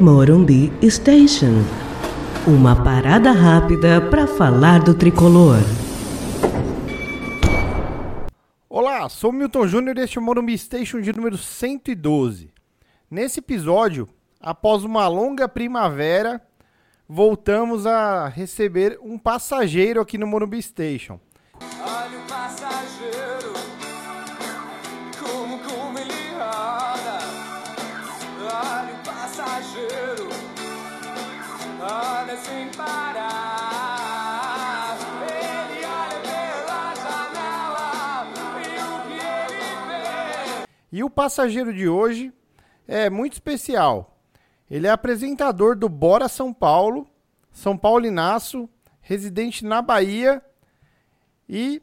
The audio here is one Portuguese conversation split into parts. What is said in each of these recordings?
Morumbi Station. Uma parada rápida para falar do tricolor. Olá, sou Milton Júnior e este é o Morumbi Station de número 112. Nesse episódio, após uma longa primavera, voltamos a receber um passageiro aqui no Morumbi Station. Olha o passageiro, olha sem parar. Ele olha pela janela e o que ele vê. E o passageiro de hoje é muito especial. Ele é apresentador do Bora São Paulo, São Paulinaço, residente na Bahia e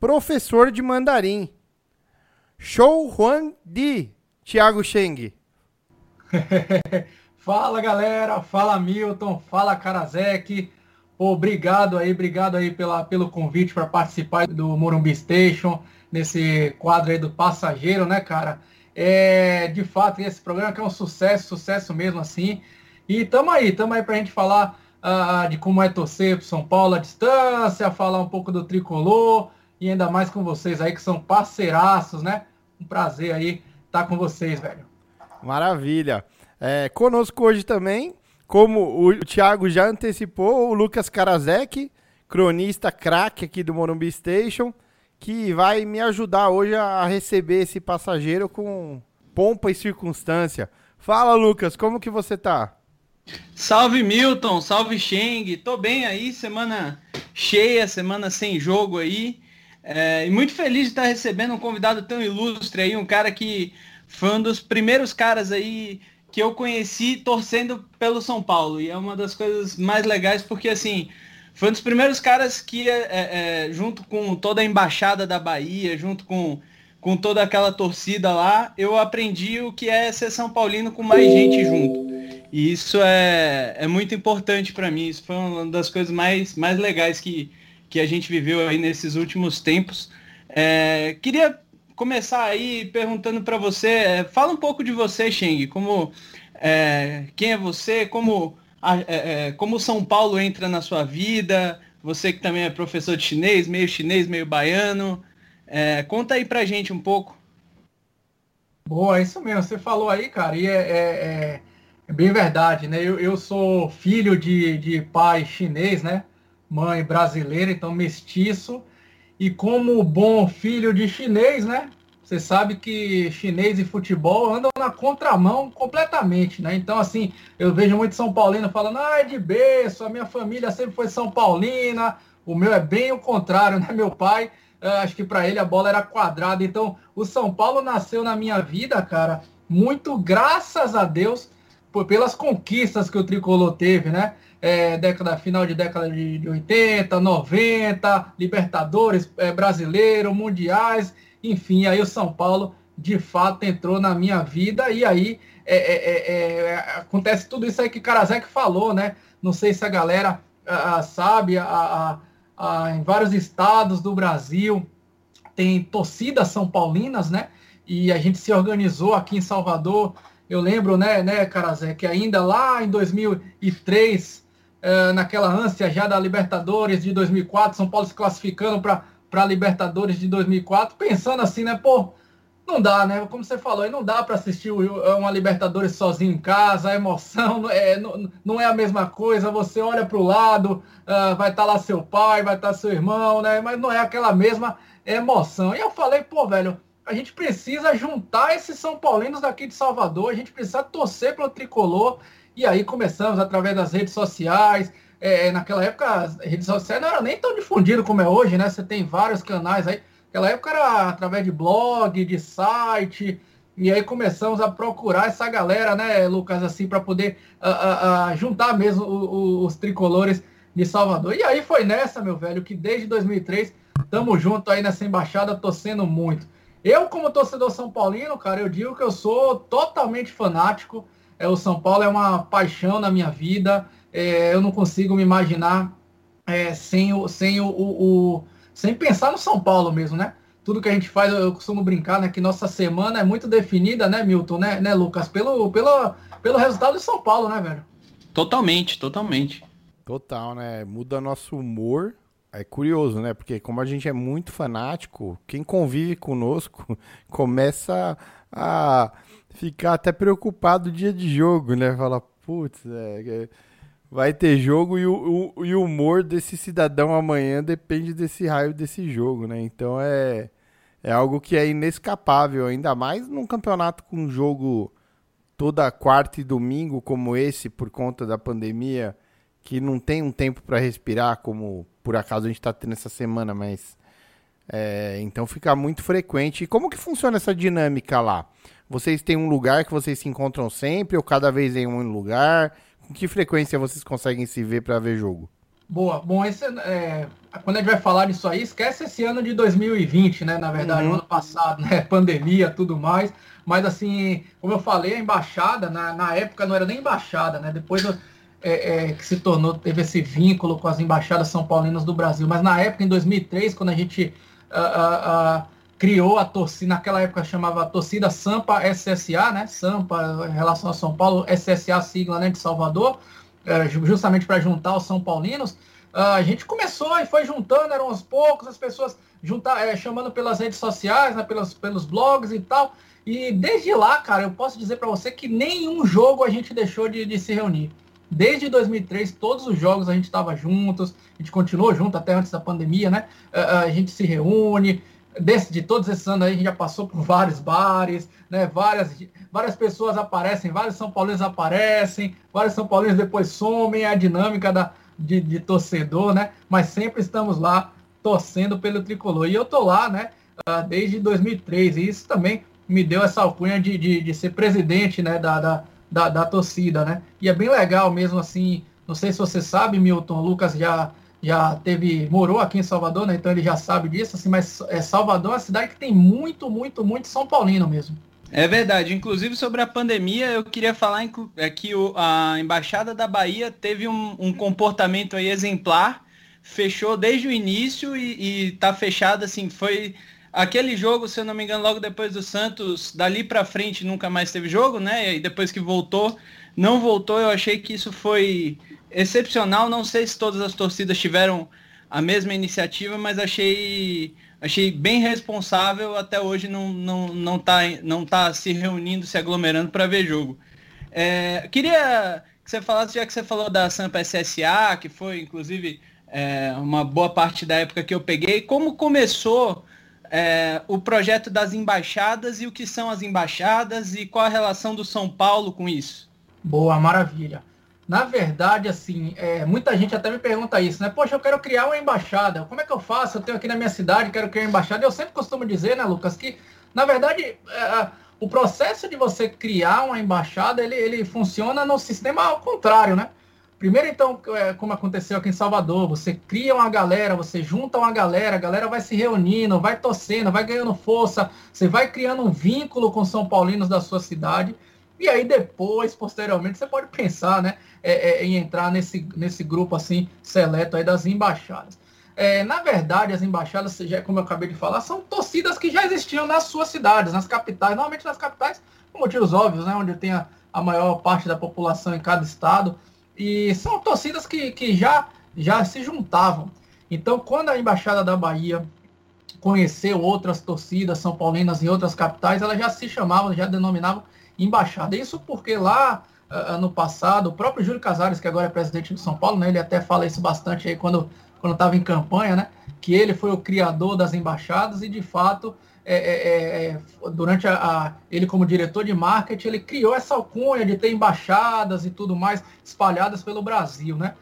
professor de mandarim. Show Huan Di, Thiago Cheng. Fala galera, fala Milton, fala Karazek. Obrigado aí, obrigado aí pela, pelo convite para participar do Morumbi Station, nesse quadro aí do passageiro, né, cara? É, de fato, esse programa que é um sucesso, sucesso mesmo assim. E tamo aí, tamo aí pra gente falar ah, de como é torcer pro São Paulo à distância, falar um pouco do tricolor e ainda mais com vocês aí que são parceiraços, né? Um prazer aí estar com vocês, velho. Maravilha. É, conosco hoje também, como o Thiago já antecipou, o Lucas Karazek, cronista craque aqui do Morumbi Station, que vai me ajudar hoje a receber esse passageiro com pompa e circunstância. Fala, Lucas, como que você tá? Salve Milton, salve Cheng, tô bem aí, semana cheia, semana sem jogo aí, é, e muito feliz de estar recebendo um convidado tão ilustre aí, um cara que foi um dos primeiros caras aí que eu conheci torcendo pelo São Paulo, e é uma das coisas mais legais porque assim, foi um dos primeiros caras que, é, é, junto com toda a embaixada da Bahia, junto com, com toda aquela torcida lá, eu aprendi o que é ser São Paulino com mais gente junto. E isso é, é muito importante para mim. Isso foi uma das coisas mais, mais legais que, que a gente viveu aí nesses últimos tempos. É, queria começar aí perguntando para você, é, fala um pouco de você, Cheng, como é, quem é você, como a- é, é, como São Paulo entra na sua vida, você que também é professor de chinês, meio chinês, meio baiano. É, conta aí pra gente um pouco. Boa, é isso mesmo. Você falou aí, cara, e é, é- bem verdade, né? Eu, eu sou filho de, de pai chinês, né? Mãe brasileira, então mestiço. E como bom filho de chinês, né? Você sabe que chinês e futebol andam na contramão completamente, né? Então, assim, eu vejo muito São Paulino falando, ah, é de berço, a minha família sempre foi São Paulina. O meu é bem o contrário, né? Meu pai eu acho que para ele a bola era quadrada. Então, o São Paulo nasceu na minha vida, cara, muito graças a Deus por, pelas conquistas que o tricolor teve, né? É, década final de década de, de 80, 90, Libertadores é, brasileiro, mundiais, enfim, aí o São Paulo de fato entrou na minha vida e aí é, é, é, é, acontece tudo isso aí que Karazek falou, né? Não sei se a galera sabe, a, a- a- em vários estados do Brasil tem torcidas são paulinas, né? E a gente se organizou aqui em Salvador. Eu lembro, né, né, Carazé, que ainda lá em 2003, eh, naquela ânsia já da Libertadores de 2004, São Paulo se classificando para a Libertadores de 2004, pensando assim, né, pô, não dá, né? Como você falou, não dá para assistir uma Libertadores sozinho em casa, a emoção não é, não, não é a mesma coisa. Você olha para o lado, ah, vai estar lá seu pai, vai estar seu irmão, né? Mas não é aquela mesma emoção. E eu falei, pô, velho, a gente precisa juntar esses São Paulinos daqui de Salvador, a gente precisa torcer pelo tricolor. E aí começamos através das redes sociais. É, naquela época, as redes sociais não eram nem tão difundidas como é hoje, né? Você tem vários canais aí. Naquela época era através de blog, de site, e aí começamos a procurar essa galera, né, Lucas, assim, para poder ah, ah, juntar mesmo o- o- os tricolores de Salvador. E aí foi nessa, meu velho, que desde 2003 estamos junto aí nessa embaixada, torcendo muito. Eu, como torcedor são paulino, cara, eu digo que eu sou totalmente fanático. É, o São Paulo é uma paixão na minha vida. É, eu não consigo me imaginar é, sem, o, sem, o, o- o- sem pensar no São Paulo mesmo, né? tudo que a gente faz, eu costumo brincar, né? Que nossa semana é muito definida, né, Milton, né, né Lucas? Pelo, pelo, pelo resultado de São Paulo, né, velho? Totalmente, totalmente. Total, né? Muda nosso humor. É curioso, né? Porque como a gente é muito fanático, quem convive conosco começa a ficar até preocupado dia de jogo, né? Fala, putz, é, é, vai ter jogo e o, o, e o humor desse cidadão amanhã depende desse raio desse jogo, né? Então é, é algo que é inescapável, ainda mais num campeonato com jogo toda quarta e domingo como esse, por conta da pandemia, que não tem um tempo para respirar, como por acaso a gente está tendo essa semana, mas. É, então fica muito frequente. E como que funciona essa dinâmica lá? Vocês têm um lugar que vocês se encontram sempre ou cada vez em um lugar? Com que frequência vocês conseguem se ver para ver jogo? Boa. Bom, esse, é, quando a gente vai falar disso aí, esquece esse ano de 2020, né? Na verdade, Uhum. ano passado, né? Pandemia, tudo mais. Mas assim, como eu falei, a embaixada, na, na época não era nem embaixada, né? Depois é, é, que se tornou, teve esse vínculo com as embaixadas são paulinas do Brasil. Mas na época, em 2003, quando a gente ah, ah, ah, criou a torcida, naquela época chamava a torcida Sampa SSA, né? Sampa em relação a São Paulo, SSA sigla né, de Salvador, ju- justamente para juntar os São Paulinos. Ah, a gente começou e foi juntando, eram aos poucos, as pessoas juntar, eh, chamando pelas redes sociais, né, pelos, pelos blogs e tal. E desde lá, cara, eu posso dizer para você que nenhum jogo a gente deixou de, de se reunir. Desde 2003, todos os jogos a gente estava juntos, a gente continuou junto até antes da pandemia, né? Ah, a gente se reúne. Desse, de todos esses anos aí, a gente já passou por vários bares, né? Várias, várias pessoas aparecem, vários São Paulinos aparecem, vários São Paulinos depois somem, é a dinâmica da, de, de torcedor, né? Mas sempre estamos lá torcendo pelo tricolor. E eu tô lá, né? ah, desde 2003. E isso também me deu essa alcunha de, de, de ser presidente, né? Da, da, da, da torcida, né? E é bem legal mesmo, assim. Não sei se você sabe, Milton, o Lucas já já teve morou aqui em Salvador, né? Então ele já sabe disso, assim. Mas é, Salvador é uma cidade que tem muito, muito, muito São Paulino mesmo. É verdade. Inclusive sobre a pandemia, eu queria falar é que a Embaixada da Bahia teve um, um comportamento exemplar, fechou desde o início e, e tá fechado assim, foi aquele jogo, se eu não me engano, logo depois do Santos, dali pra frente nunca mais teve jogo, né? E depois que voltou, não voltou, eu achei que isso foi excepcional. Não sei se todas as torcidas tiveram a mesma iniciativa, mas achei achei bem responsável até hoje não não não tá não tá se reunindo, se aglomerando para ver jogo. É, queria que você falasse, já que você falou da Sampa SSA, que foi inclusive é, uma boa parte da época que eu peguei, como começou é, o projeto das embaixadas e o que são as embaixadas e qual a relação do São Paulo com isso? Boa, maravilha. Na verdade, assim, é, muita gente até me pergunta isso, né? Poxa, eu quero criar uma embaixada. Como é que eu faço? Eu tenho aqui na minha cidade, quero criar uma embaixada. Eu sempre costumo dizer, né, Lucas, que, na verdade, é, o processo de você criar uma embaixada, ele, ele funciona no sistema ao contrário, né? Primeiro, então, é, como aconteceu aqui em Salvador, você cria uma galera, você junta uma galera, a galera vai se reunindo, vai torcendo, vai ganhando força, você vai criando um vínculo com São Paulinos da sua cidade. E aí depois, posteriormente, você pode pensar né, é, é, em entrar nesse, nesse grupo assim seleto aí das embaixadas. É, na verdade, as embaixadas, já, como eu acabei de falar, são torcidas que já existiam nas suas cidades, nas capitais, normalmente nas capitais, por motivos óbvios, né, onde tem a, a maior parte da população em cada estado. E são torcidas que, que já, já se juntavam. Então, quando a Embaixada da Bahia conheceu outras torcidas são paulinas em outras capitais, elas já se chamavam, já denominavam embaixada. Isso porque lá uh, no passado, o próprio Júlio Casares, que agora é presidente de São Paulo, né, ele até fala isso bastante aí quando quando estava em campanha, né, que ele foi o criador das embaixadas e de fato é, é, é, durante a, a, ele como diretor de marketing ele criou essa alcunha de ter embaixadas e tudo mais espalhadas pelo Brasil, né?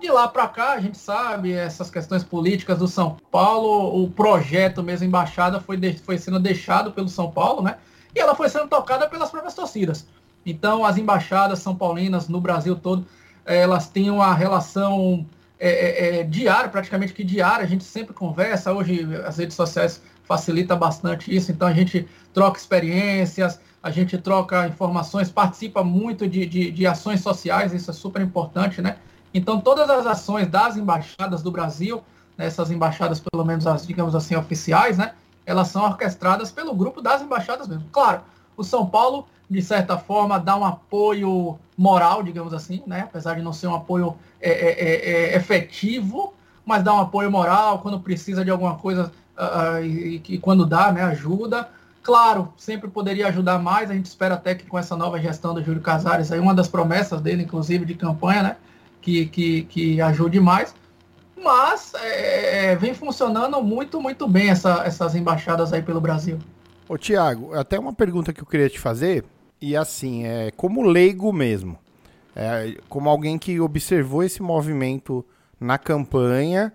De lá para cá, a gente sabe, essas questões políticas do São Paulo, o projeto mesmo, embaixada, foi, de, foi sendo deixado pelo São Paulo, né? E ela foi sendo tocada pelas próprias torcidas. Então, as embaixadas são paulinas no Brasil todo, elas têm uma relação é, é, diária, praticamente que diária, a gente sempre conversa, hoje as redes sociais facilita bastante isso, então a gente troca experiências, a gente troca informações, participa muito de, de, de ações sociais, isso é super importante, né? Então, todas as ações das embaixadas do Brasil, né, essas embaixadas, pelo menos as, digamos assim, oficiais, né, elas são orquestradas pelo grupo das embaixadas mesmo. Claro, o São Paulo, de certa forma, dá um apoio moral, digamos assim, né? apesar de não ser um apoio é, é, é, efetivo, mas dá um apoio moral quando precisa de alguma coisa uh, e, e, quando dá, né, ajuda. Claro, sempre poderia ajudar mais. A gente espera até que com essa nova gestão do Júlio Casares, aí uma das promessas dele, inclusive de campanha, né, que, que, que ajude mais. Mas é, vem funcionando muito, muito bem essa, essas embaixadas aí pelo Brasil. Ô Tiago, até uma pergunta que eu queria te fazer, e assim, é como leigo mesmo, é, como alguém que observou esse movimento na campanha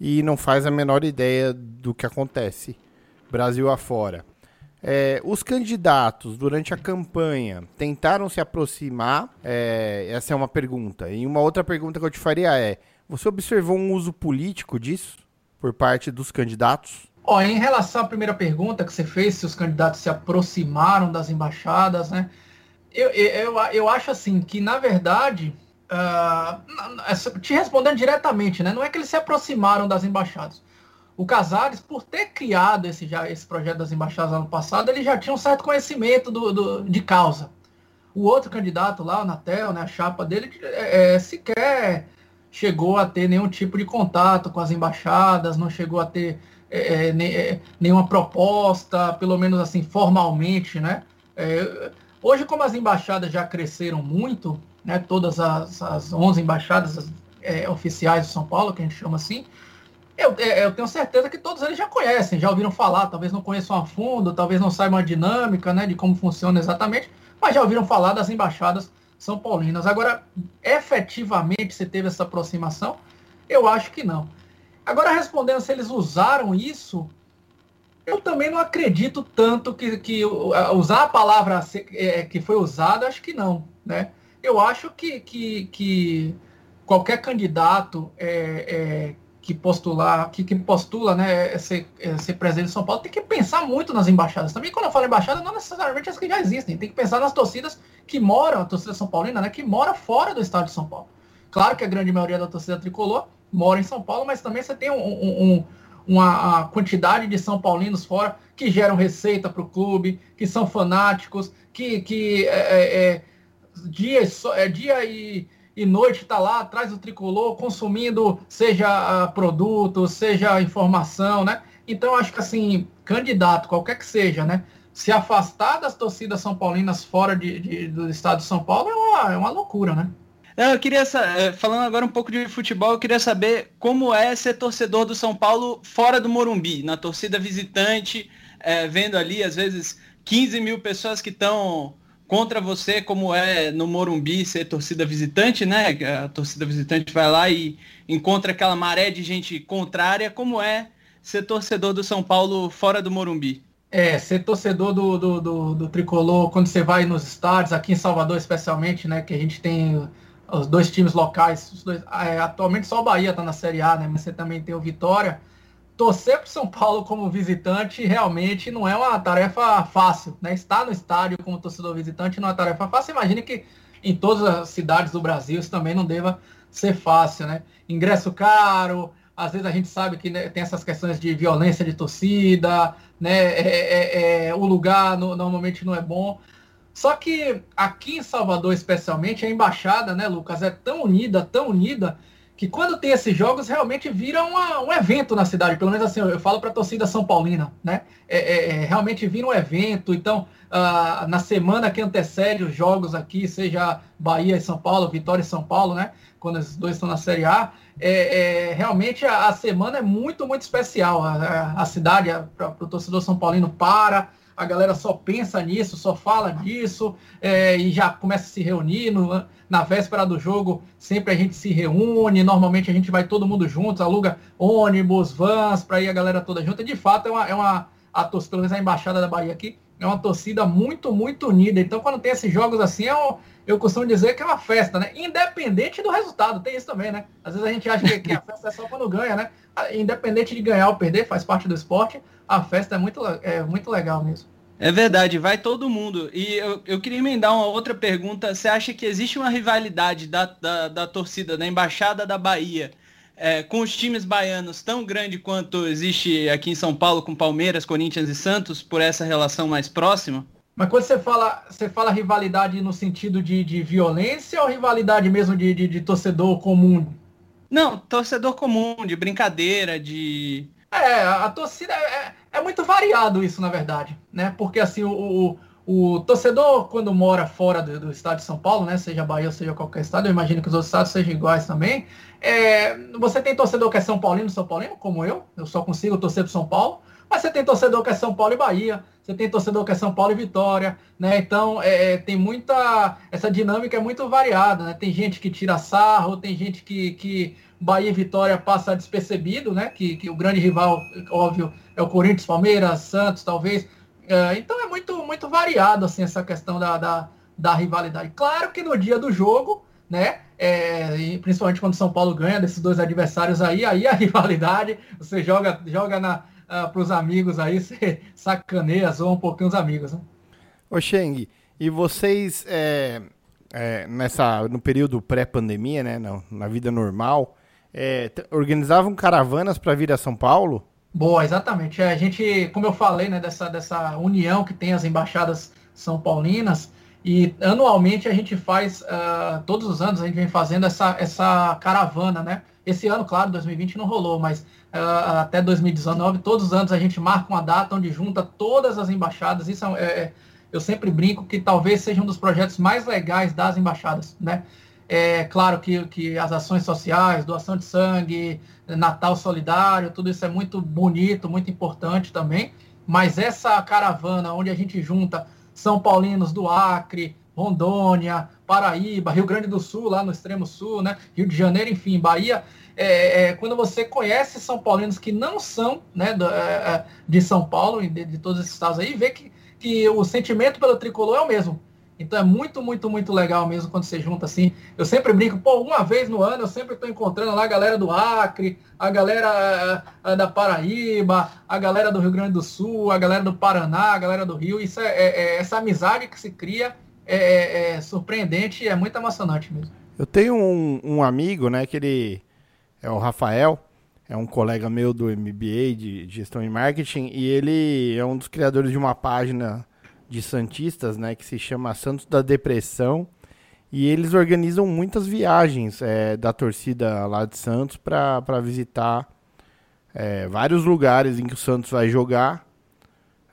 e não faz a menor ideia do que acontece Brasil afora. É, os candidatos durante a campanha tentaram se aproximar? É, essa é uma pergunta. E uma outra pergunta que eu te faria é: você observou um uso político disso por parte dos candidatos? Ó, em relação à primeira pergunta que você fez, se os candidatos se aproximaram das embaixadas, né? Eu, eu, eu, acho assim que, na verdade, uh, te respondendo diretamente, né? Não é que eles se aproximaram das embaixadas. O Casares, por ter criado esse, já, esse projeto das embaixadas ano passado, ele já tinha um certo conhecimento do, do de causa. O outro candidato lá, o Natel, né, a chapa dele, é, é, sequer chegou a ter nenhum tipo de contato com as embaixadas, não chegou a ter é, é, é nenhuma proposta, pelo menos assim, formalmente, né? É, hoje, como as embaixadas já cresceram muito, né, todas as, as 11 embaixadas é, oficiais de São Paulo, que a gente chama assim, eu, é, eu, tenho certeza que todos eles já conhecem, já ouviram falar, talvez não conheçam a fundo, talvez não saibam a dinâmica né, de como funciona exatamente, mas já ouviram falar das embaixadas são paulinas. Agora, efetivamente, você teve essa aproximação? Eu acho que não. Agora, respondendo se eles usaram isso, eu também não acredito tanto que, que usar a palavra é, que foi usada, acho que não, né? Eu acho que, que, que qualquer candidato é, é, que postular, que, que postula né, ser, é, ser presidente de São Paulo, tem que pensar muito nas embaixadas. Também quando eu falo embaixada, não necessariamente as que já existem. Tem que pensar nas torcidas que moram, a torcida São Paulina, né, que mora fora do estado de São Paulo. Claro que a grande maioria da torcida tricolor mora em São Paulo, mas também você tem um, um, um uma quantidade de São Paulinos fora que geram receita para o clube, que são fanáticos, que, que é, é, é dia, é, dia e, e noite está lá atrás do tricolor, consumindo, seja uh, produto, seja informação, né? Então, acho que assim, candidato, qualquer que seja, né? Se afastar das torcidas são paulinas fora de, de, do estado de São Paulo é uma, é uma loucura, né? Eu queria, é, falando agora um pouco de futebol, eu queria saber como é ser torcedor do São Paulo fora do Morumbi, na torcida visitante, é, vendo ali, às vezes, 15 mil pessoas que estão contra você, como é no Morumbi ser torcida visitante, né? A torcida visitante vai lá e encontra aquela maré de gente contrária, como é ser torcedor do São Paulo fora do Morumbi? É, ser torcedor do, do, do, do tricolor, quando você vai nos estádios, aqui em Salvador especialmente, né? Que a gente tem os dois times locais, dois, é, atualmente só o Bahia está na Série A, né? Mas você também tem o Vitória torcer para o São Paulo como visitante realmente não é uma tarefa fácil, né? Estar no estádio como torcedor visitante não é uma tarefa fácil. Imagine que em todas as cidades do Brasil isso também não deva ser fácil, né? Ingresso caro, às vezes a gente sabe que né, tem essas questões de violência de torcida, né? É, é, é, o lugar no, normalmente não é bom. Só que aqui em Salvador, especialmente, a embaixada, né, Lucas, é tão unida, tão unida, que quando tem esses jogos realmente vira uma, um evento na cidade. Pelo menos assim, eu, eu falo para a torcida São Paulina, né? É, é, é, realmente vira um evento. Então, ah, na semana que antecede os jogos aqui, seja Bahia e São Paulo, Vitória e São Paulo, né? Quando os dois estão na Série A, é, é realmente a, a, semana é muito, muito especial. A, a, a cidade, para o torcedor São Paulino, para a galera só pensa nisso, só fala disso, é, e já começa a se reunir. No, na véspera do jogo, sempre a gente se reúne, normalmente a gente vai todo mundo junto, aluga ônibus, vans, para ir a galera toda junto. De fato é uma, é uma a torcida, pelo menos a embaixada da Bahia aqui, é uma torcida muito, muito unida. Então, quando tem esses jogos assim, um, eu costumo dizer que é uma festa, né? Independente do resultado, tem isso também, né? Às vezes a gente acha que, que a festa é só quando ganha, né? Independente de ganhar ou perder, faz parte do esporte a festa é muito, é muito legal mesmo. É verdade, vai todo mundo. E eu, eu queria emendar uma outra pergunta. Você acha que existe uma rivalidade da, da, da torcida, da Embaixada da Bahia, é, com os times baianos tão grande quanto existe aqui em São Paulo com Palmeiras, Corinthians e Santos, por essa relação mais próxima? Mas quando você fala, você fala rivalidade no sentido de, de violência ou rivalidade mesmo de, de, de torcedor comum? Não, torcedor comum, de brincadeira, de. É, a torcida é, é muito variado isso, na verdade, né? Porque assim, o, o, o torcedor, quando mora fora do, do, estado de São Paulo, né? Seja Bahia, seja qualquer estado, eu imagino que os outros estados sejam iguais também. É, você tem torcedor que é São Paulino, São Paulino, como eu, eu só consigo torcer pro São Paulo. Mas você tem torcedor que é São Paulo e Bahia, você tem torcedor que é São Paulo e Vitória, né? Então é, é, tem muita. Essa dinâmica é muito variada, né? Tem gente que tira sarro, tem gente que, que Bahia e Vitória passa despercebido, né? Que, que o grande rival, óbvio, é o Corinthians, Palmeiras, Santos, talvez. É, então é muito, muito variado assim, essa questão da, da, da rivalidade. Claro que no dia do jogo, né? É, principalmente quando São Paulo ganha desses dois adversários aí, aí a rivalidade, você joga, joga na uh, ah, para os amigos aí, você sacaneia, zoa um pouquinho os amigos. Né? Ô Sheng, e vocês, é, é, nessa, no período pré-pandemia, né, na, na, vida normal, é, organizavam caravanas para vir a São Paulo? Boa, exatamente. É, a gente, como eu falei, né, dessa, dessa união que tem as embaixadas são paulinas, e anualmente a gente faz, uh, todos os anos a gente vem fazendo essa, essa caravana, né? Esse ano, claro, 2020 não rolou, mas uh, até 2019, todos os anos a gente marca uma data onde junta todas as embaixadas. Isso é, é, eu sempre brinco que talvez seja um dos projetos mais legais das embaixadas, né? É claro que, que as ações sociais, doação de sangue, Natal solidário, tudo isso é muito bonito, muito importante também. Mas essa caravana onde a gente junta São Paulinos do Acre, Rondônia, Paraíba, Rio Grande do Sul, lá no extremo sul, né? Rio de Janeiro, enfim, Bahia, é, é, quando você conhece São Paulinos que não são né, do, é, é de São Paulo, de, de, todos esses estados aí, vê que, que o sentimento pelo tricolor é o mesmo. Então é muito, muito, muito legal mesmo quando você junta assim. Eu sempre brinco, pô, uma vez no ano eu sempre estou encontrando lá a galera do Acre, a galera a, a da Paraíba, a galera do Rio Grande do Sul, a galera do Paraná, a galera do Rio. Isso é, é, é essa amizade que se cria é, é surpreendente e é muito emocionante mesmo. Eu tenho um, um amigo, né, que ele é o Rafael, é um colega meu do MBA de gestão e marketing e ele é um dos criadores de uma página de santistas, né, que se chama Santos da Depressão e eles organizam muitas viagens é, da torcida lá de Santos para visitar é, vários lugares em que o Santos vai jogar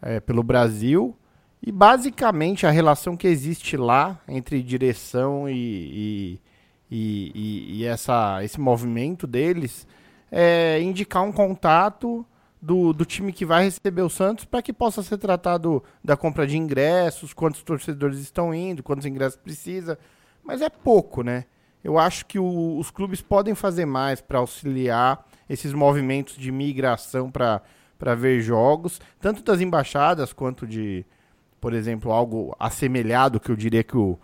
é, pelo Brasil. E basicamente a relação que existe lá entre direção e, e e, e, essa, esse movimento deles é indicar um contato do, do time que vai receber o Santos para que possa ser tratado da compra de ingressos, quantos torcedores estão indo, quantos ingressos precisa. Mas é pouco, né? Eu acho que o, os clubes podem fazer mais para auxiliar esses movimentos de migração para ver jogos, tanto das embaixadas quanto de, por exemplo, algo assemelhado que eu diria que o,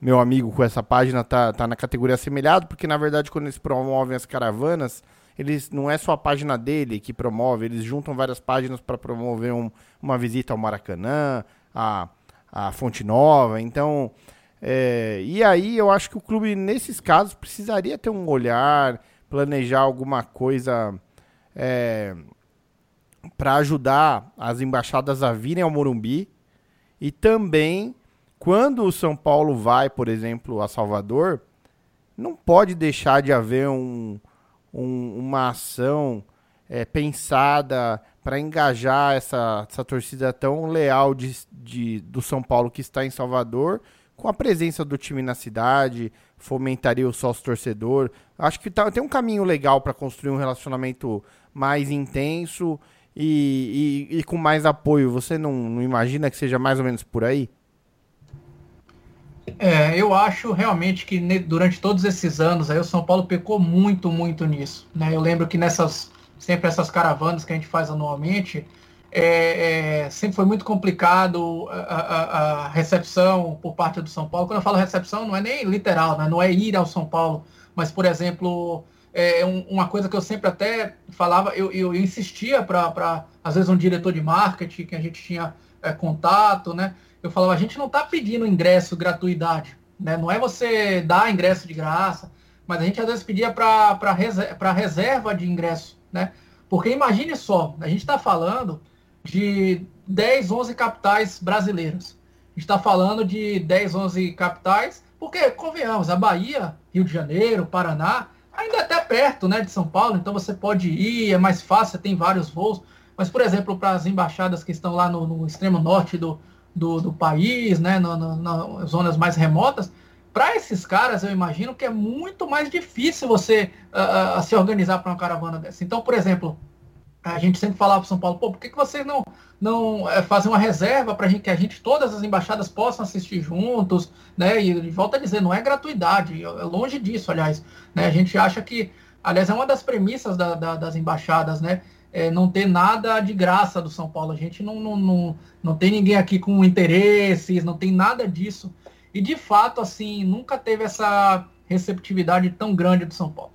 meu amigo com essa página tá, tá na categoria assemelhado, porque na verdade quando eles promovem as caravanas, eles não é só a página dele que promove, eles juntam várias páginas para promover um, uma visita ao Maracanã, a, a Fonte Nova, então... É, e aí eu acho que o clube, nesses casos, precisaria ter um olhar, planejar alguma coisa é, para ajudar as embaixadas a virem ao Morumbi e também quando o São Paulo vai, por exemplo, a Salvador, não pode deixar de haver um, um, uma ação é, pensada para engajar essa, essa torcida tão leal de, de, do São Paulo que está em Salvador, com a presença do time na cidade, fomentaria o sócio torcedor. Acho que tá, tem um caminho legal para construir um relacionamento mais intenso e, e, e, com mais apoio. Você não, não imagina que seja mais ou menos por aí? É, eu acho realmente que durante todos esses anos aí o São Paulo pecou muito, muito nisso. Né? Eu lembro que nessas sempre essas caravanas que a gente faz anualmente, é, é, sempre foi muito complicado a, a, a, recepção por parte do São Paulo. Quando eu falo recepção, não é nem literal, né? não é ir ao São Paulo, mas, por exemplo, é um, uma coisa que eu sempre até falava, eu, eu, insistia para, às vezes, um diretor de marketing que a gente tinha é, contato, né? Eu falava, a gente não está pedindo ingresso gratuidade, né? Não é você dar ingresso de graça, mas a gente às vezes pedia para reserva, reserva de ingresso, né? Porque imagine só, a gente está falando de 10, 11 capitais brasileiras. A gente está falando de 10, 11 capitais, porque, convenhamos, a Bahia, Rio de Janeiro, Paraná, ainda é até perto né, de São Paulo, então você pode ir, é mais fácil, tem vários voos. Mas, por exemplo, para as embaixadas que estão lá no, no extremo norte do, do, do país, né, no, no, nas zonas mais remotas, para esses caras, eu imagino que é muito mais difícil você uh, se organizar para uma caravana dessa. Então, por exemplo, a gente sempre falava para São Paulo, pô, por que, que vocês não, não uh, fazem uma reserva para que a gente, todas as embaixadas possam assistir juntos, né? E, volta a dizer, não é gratuidade, é longe disso, aliás. Né? A gente acha que, aliás, é uma das premissas da, da, das embaixadas, né? É, não ter nada de graça do São Paulo. A gente não, não, não, não tem ninguém aqui com interesses, não tem nada disso. E de fato, assim, nunca teve essa receptividade tão grande do São Paulo.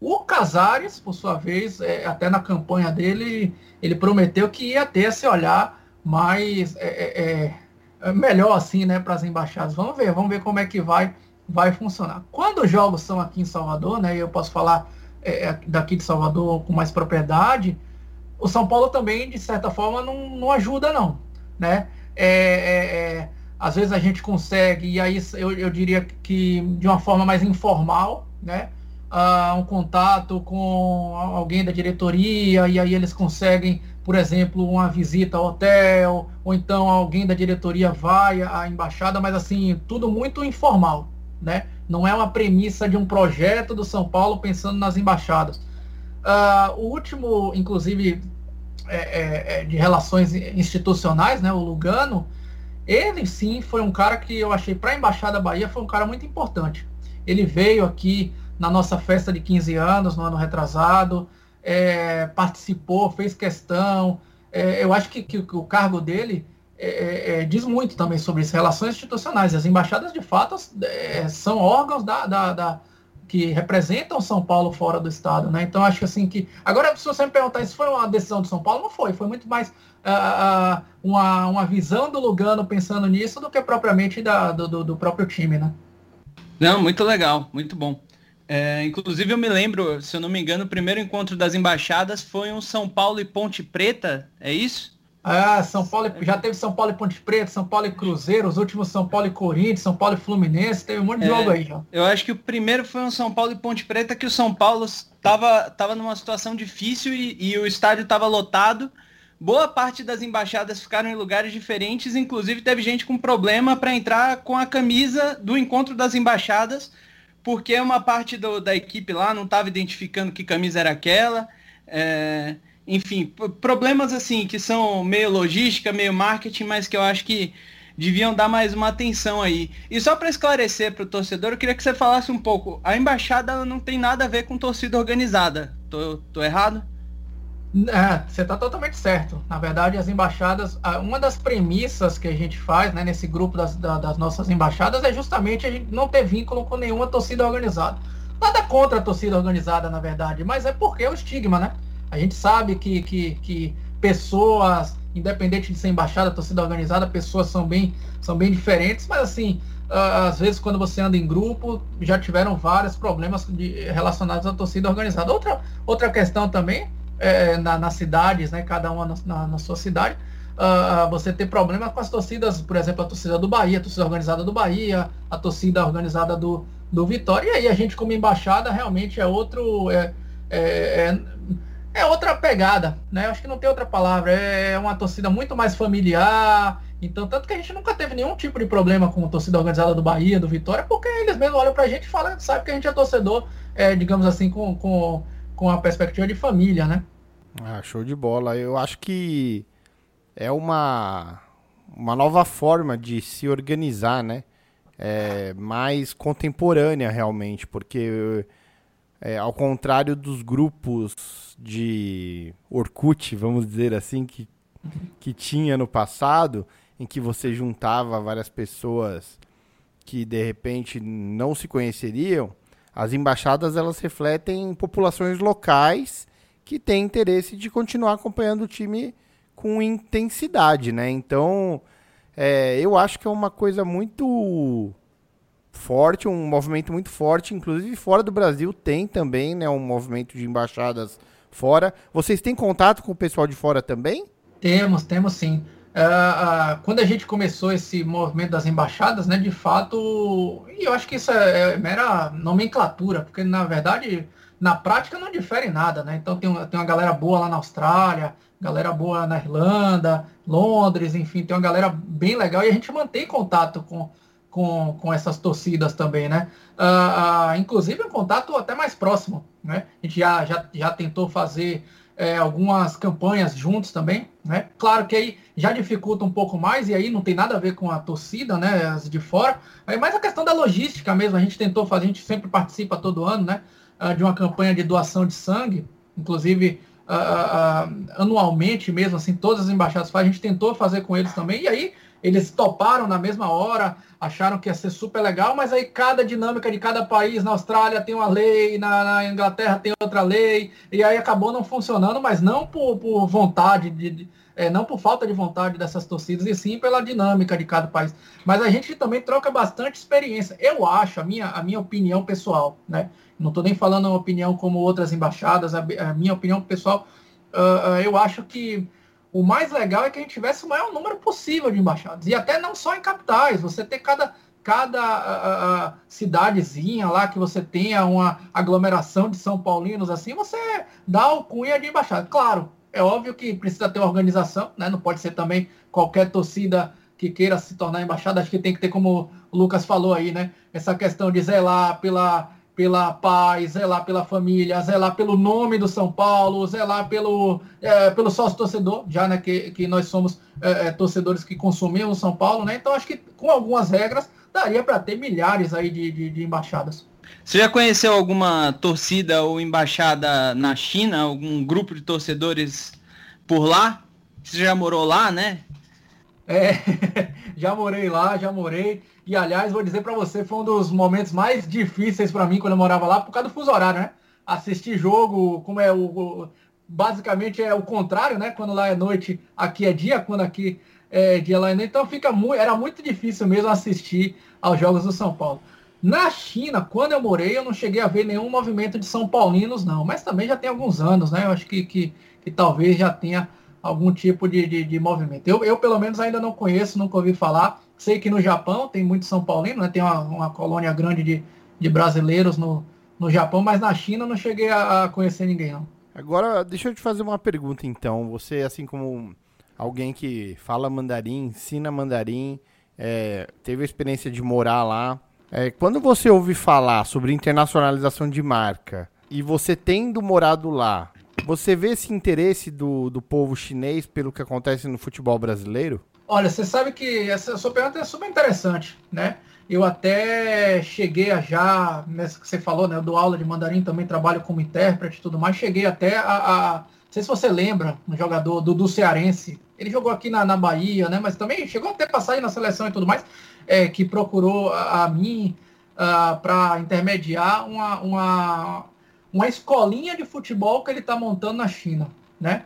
O Casares, por sua vez, é, até na campanha dele, ele prometeu que ia ter esse olhar mais é, é, é melhor assim, né, para as embaixadas. Vamos ver, vamos ver como é que vai vai funcionar. Quando os jogos são aqui em Salvador, né, eu posso falar é, é, daqui de Salvador com mais propriedade, o São Paulo também, de certa forma, não, não ajuda, não. Né? É, às vezes a gente consegue, e aí eu, eu diria que de uma forma mais informal, né? Uh, um contato com alguém da diretoria, e aí eles conseguem, por exemplo, uma visita ao hotel, ou então alguém da diretoria vai à embaixada, mas assim, tudo muito informal, né? Não é uma premissa de um projeto do São Paulo pensando nas embaixadas. Uh, o último, inclusive, é, é, é, de relações institucionais, né, o Lugano, ele sim foi um cara que eu achei para a Embaixada Bahia foi um cara muito importante. Ele veio aqui na nossa festa de 15 anos, no ano retrasado, é, participou, fez questão. É, eu acho que, que, o cargo dele é, diz muito também sobre isso, relações institucionais. As embaixadas, de fato, são órgãos da, da, da que representam São Paulo fora do estado, né? Então acho assim que agora se você me perguntar se foi uma decisão de São Paulo, não foi, foi muito mais uh, uma, uma visão do Lugano pensando nisso do que propriamente da, do, do próprio time, né? Não, muito legal, muito bom. É, inclusive eu me lembro, se eu não me engano, o primeiro encontro das embaixadas foi um São Paulo e Ponte Preta, é isso? Ah, São Paulo, já teve São Paulo e Ponte Preta, São Paulo e Cruzeiro, os últimos São Paulo e Corinthians, São Paulo e Fluminense, teve um monte de é, jogo aí já. Eu acho que o primeiro foi um São Paulo e Ponte Preta que o São Paulo estava tava numa situação difícil e, e o estádio estava lotado. Boa parte das embaixadas ficaram em lugares diferentes, inclusive teve gente com problema para entrar com a camisa do encontro das embaixadas, porque uma parte do, da equipe lá não estava identificando que camisa era aquela. É, enfim, problemas assim que são meio logística, meio marketing, mas que eu acho que deviam dar mais uma atenção aí. E só para esclarecer para o torcedor, eu queria que você falasse um pouco. A embaixada não tem nada a ver com torcida organizada. Tô, tô errado? É, você está totalmente certo. Na verdade, as embaixadas, uma das premissas que a gente faz né, nesse grupo das, das nossas embaixadas é justamente a gente não ter vínculo com nenhuma torcida organizada. Nada contra a torcida organizada, na verdade, mas é porque é o estigma, né? A gente sabe que, que, que pessoas, independente de ser embaixada, torcida organizada, pessoas são bem, são bem diferentes, mas assim, às vezes quando você anda em grupo, já tiveram vários problemas de, relacionados à torcida organizada. Outra, outra questão também, é, na, nas cidades, né, cada uma na, na, na sua cidade, uh, você ter problema com as torcidas, por exemplo, a torcida do Bahia, a torcida organizada do Bahia, a torcida organizada do, do Vitória, e aí a gente como embaixada realmente é outro. É, é, é é outra pegada, né? Acho que não tem outra palavra. É uma torcida muito mais familiar. Então, tanto que a gente nunca teve nenhum tipo de problema com a torcida organizada do Bahia, do Vitória, porque eles mesmos olham pra gente e falam, sabe que a gente é torcedor, é, digamos assim, com, com, com a perspectiva de família, né? Ah, show de bola. Eu acho que é uma, uma nova forma de se organizar, né? É, mais contemporânea realmente, porque é, ao contrário dos grupos de Orkut, vamos dizer assim, que, que tinha no passado, em que você juntava várias pessoas que de repente não se conheceriam, as embaixadas elas refletem populações locais que têm interesse de continuar acompanhando o time com intensidade, né? Então, é, eu acho que é uma coisa muito forte, um movimento muito forte, inclusive fora do Brasil tem também, né, um movimento de embaixadas fora. Vocês têm contato com o pessoal de fora também? Temos, temos sim. Ah, ah, quando a gente começou esse movimento das embaixadas, né, de fato, e eu acho que isso é, é mera nomenclatura, porque na verdade, na prática não difere nada, né? Então tem, tem uma galera boa lá na Austrália, galera boa na Irlanda, Londres, enfim, tem uma galera bem legal e a gente mantém contato com, com, com essas torcidas também, né? Ah, ah, inclusive um contato até mais próximo, né? A gente já, já, já tentou fazer é, algumas campanhas juntos também, né? Claro que aí já dificulta um pouco mais e aí não tem nada a ver com a torcida, né? As de fora, aí mais a questão da logística mesmo. A gente tentou fazer, a gente sempre participa todo ano, né? ah, De uma campanha de doação de sangue, inclusive ah, ah, anualmente mesmo, assim, todas as embaixadas fazem. A gente tentou fazer com eles também e aí eles toparam na mesma hora, acharam que ia ser super legal, mas aí cada dinâmica de cada país, na Austrália tem uma lei, na, na Inglaterra tem outra lei, e aí acabou não funcionando, mas não por, por vontade, de, de- é, não por falta de vontade dessas torcidas, e sim pela dinâmica de cada país. Mas a gente também troca bastante experiência. Eu acho, a minha, a minha opinião pessoal, né? Não estou nem falando uma opinião como outras embaixadas, a, a minha opinião pessoal, ah, ah, eu acho que o mais legal é que a gente tivesse o maior número possível de embaixadas. E até não só em capitais, você ter cada, cada ah, ah, ah, cidadezinha lá que você tenha uma aglomeração de São Paulinos assim, você dá alcunha de embaixada. Claro, é óbvio que precisa ter organização, né? Não pode ser também qualquer torcida que queira se tornar embaixada, acho que tem que ter, como o Lucas falou aí, né? Essa questão de zelar pela, pela paz, zelar pela família, zelar pelo nome do São Paulo, zelar pelo, é, pelo sócio torcedor, já né, que, que nós somos é, é, torcedores que consumimos São Paulo, né? Então acho que com algumas regras daria para ter milhares aí de, de, de embaixadas. Você já conheceu alguma torcida ou embaixada na China? Algum grupo de torcedores por lá? Você já morou lá, né? É, já morei lá, já morei. E aliás, vou dizer para você, foi um dos momentos mais difíceis para mim quando eu morava lá, por causa do fuso horário, né? Assistir jogo, como é o, o- basicamente é o contrário, né? Quando lá é noite, aqui é dia, quando aqui é dia lá é noite. Então fica era muito difícil mesmo assistir aos jogos do São Paulo. Na China, quando eu morei, eu não cheguei a ver nenhum movimento de São Paulinos, não. Mas também já tem alguns anos, né? Eu acho que, que, que talvez já tenha algum tipo de, de, de movimento. Eu, eu, pelo menos, ainda não conheço, nunca ouvi falar. Sei que no Japão tem muito São Paulino, né? Tem uma, uma colônia grande de, de brasileiros no, no Japão, mas na China não cheguei a, a conhecer ninguém, não. Agora, deixa eu te fazer uma pergunta então. Você, assim como alguém que fala mandarim, ensina mandarim, é, teve a experiência de morar lá. é, quando você ouve falar sobre internacionalização de marca e você tendo morado lá, você vê esse interesse do, do povo chinês pelo que acontece no futebol brasileiro? Olha, você sabe que essa sua pergunta é super interessante, né? Eu até cheguei a já, nessa que você falou, né? Eu dou aula de mandarim, também trabalho como intérprete e tudo mais. Cheguei até a, a- Não sei se você lembra, um jogador do, do Cearense. Ele jogou aqui na, na Bahia, né? Mas também chegou até passar aí na seleção e tudo mais. é, que procurou a, a mim para intermediar uma, uma, uma escolinha de futebol que ele está montando na China, né?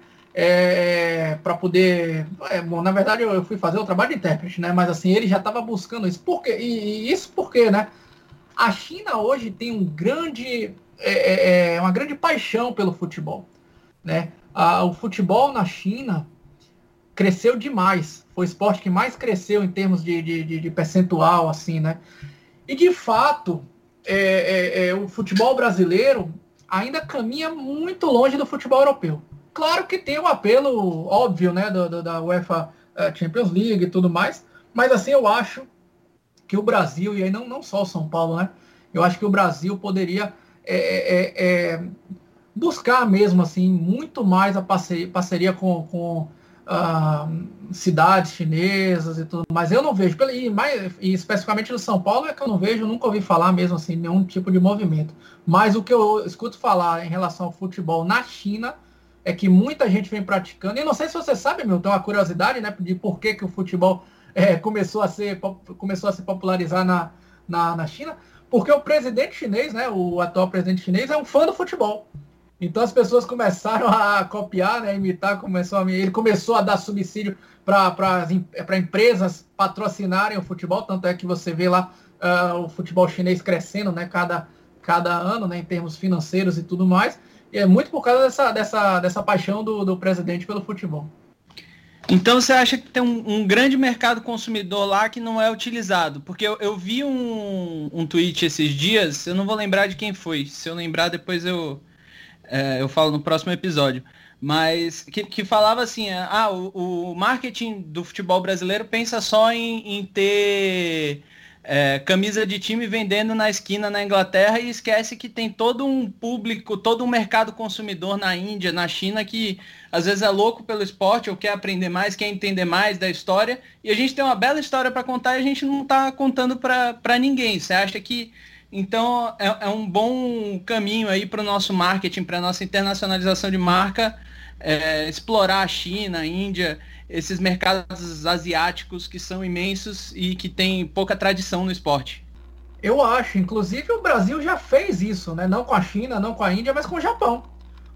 para poder. é, bom, na verdade, eu, fui fazer o trabalho de intérprete, né? Mas assim, ele já estava buscando isso. Por quê? E, e isso porque, né? A China hoje tem um grande, é, é, é, uma grande paixão pelo futebol, né? A- o futebol na China cresceu demais. Foi o esporte que mais cresceu em termos de, de, de- de percentual, assim, né? E de fato, é, é, é, o futebol brasileiro ainda caminha muito longe do futebol europeu. Claro que tem o apelo óbvio, né, do, do- da UEFA eh, Champions League e tudo mais, mas assim eu acho que o Brasil, e aí não, não só o São Paulo, né? Eu acho que o Brasil poderia é, é, é, buscar mesmo assim muito mais a parceria, parceria com, com cidades chinesas e tudo mais. Eu não vejo, e, mais, e especificamente no São Paulo é que eu não vejo, nunca ouvi falar mesmo assim, nenhum tipo de movimento. Mas o que eu escuto falar em relação ao futebol na China é que muita gente vem praticando. E não sei se você sabe, tem uma curiosidade, né, de por que, que o futebol é, começou, a ser, começou a se popularizar na, na, na China, porque o presidente chinês, né, o atual presidente chinês, é um fã do futebol. Então as pessoas começaram a copiar, né, imitar, começou a, ele começou a dar subsídio para empresas patrocinarem o futebol, tanto é que você vê lá ah, o futebol chinês crescendo, né? Cada, cada ano, né? Em termos financeiros e tudo mais. E é muito por causa dessa, dessa, dessa paixão do, do presidente pelo futebol. Então você acha que tem um, um, grande mercado consumidor lá que não é utilizado? Porque eu, eu vi um, um, tweet esses dias, eu não vou lembrar de quem foi. Se eu lembrar, depois eu, é, eu falo no próximo episódio. Mas que, que falava assim, ah, o, o marketing do futebol brasileiro pensa só em, em ter é, camisa de time vendendo na esquina na Inglaterra e esquece que tem todo um público, todo um mercado consumidor na Índia, na China, que às vezes é louco pelo esporte ou quer aprender mais, quer entender mais da história. E a gente tem uma bela história para contar e a gente não está contando para ninguém. Você acha que. Então é, é um bom caminho aí para o nosso marketing, para a nossa internacionalização de marca, é, explorar a China, a Índia esses mercados asiáticos que são imensos e que têm pouca tradição no esporte. Eu acho, inclusive o Brasil já fez isso, né? Não com a China, não com a Índia, mas com o Japão.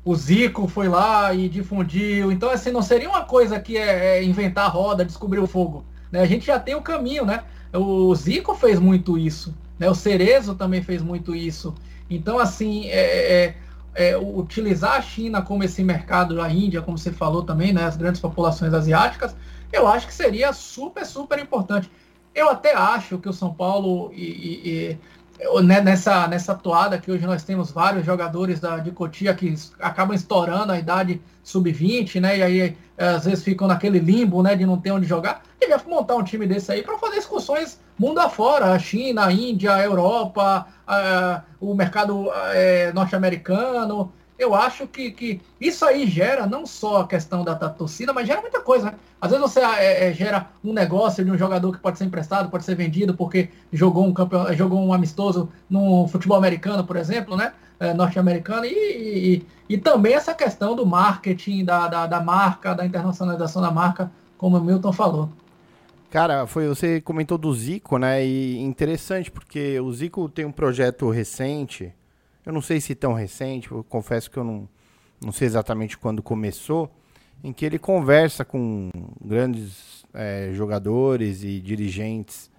O Zico foi lá e difundiu. Então, assim, não seria uma coisa que é, é inventar a roda, descobrir o fogo. Né? A gente já tem o caminho, né? O Zico fez muito isso. Né? O Cerezo também fez muito isso. Então, assim, é, é é, utilizar a China como esse mercado, a Índia, como você falou também, né, as grandes populações asiáticas, eu acho que seria super, super importante. Eu até acho que o São Paulo e, e, e né, nessa, nessa toada que hoje nós temos vários jogadores da, de Cotia que acabam estourando a idade sub-20, né? E aí às vezes ficam naquele limbo, né, de não ter onde jogar. Devia montar um time desse aí para fazer excursões mundo afora, a China, a Índia, a Europa, a, o mercado é, norte-americano. Eu acho que, que isso aí gera não só a questão da, da torcida, mas gera muita coisa. Né? Às vezes você é, é, gera um negócio de um jogador que pode ser emprestado, pode ser vendido porque jogou um campeão, jogou um amistoso no futebol americano, por exemplo, né? É, norte-americano, e, e, e, também essa questão do marketing, da, da, da marca, da internacionalização da marca, como o Milton falou. Cara, foi você comentou do Zico, né? E interessante porque o Zico tem um projeto recente. Eu não sei se tão recente, eu confesso que eu não, não sei exatamente quando começou, em que ele conversa com grandes é, jogadores e dirigentes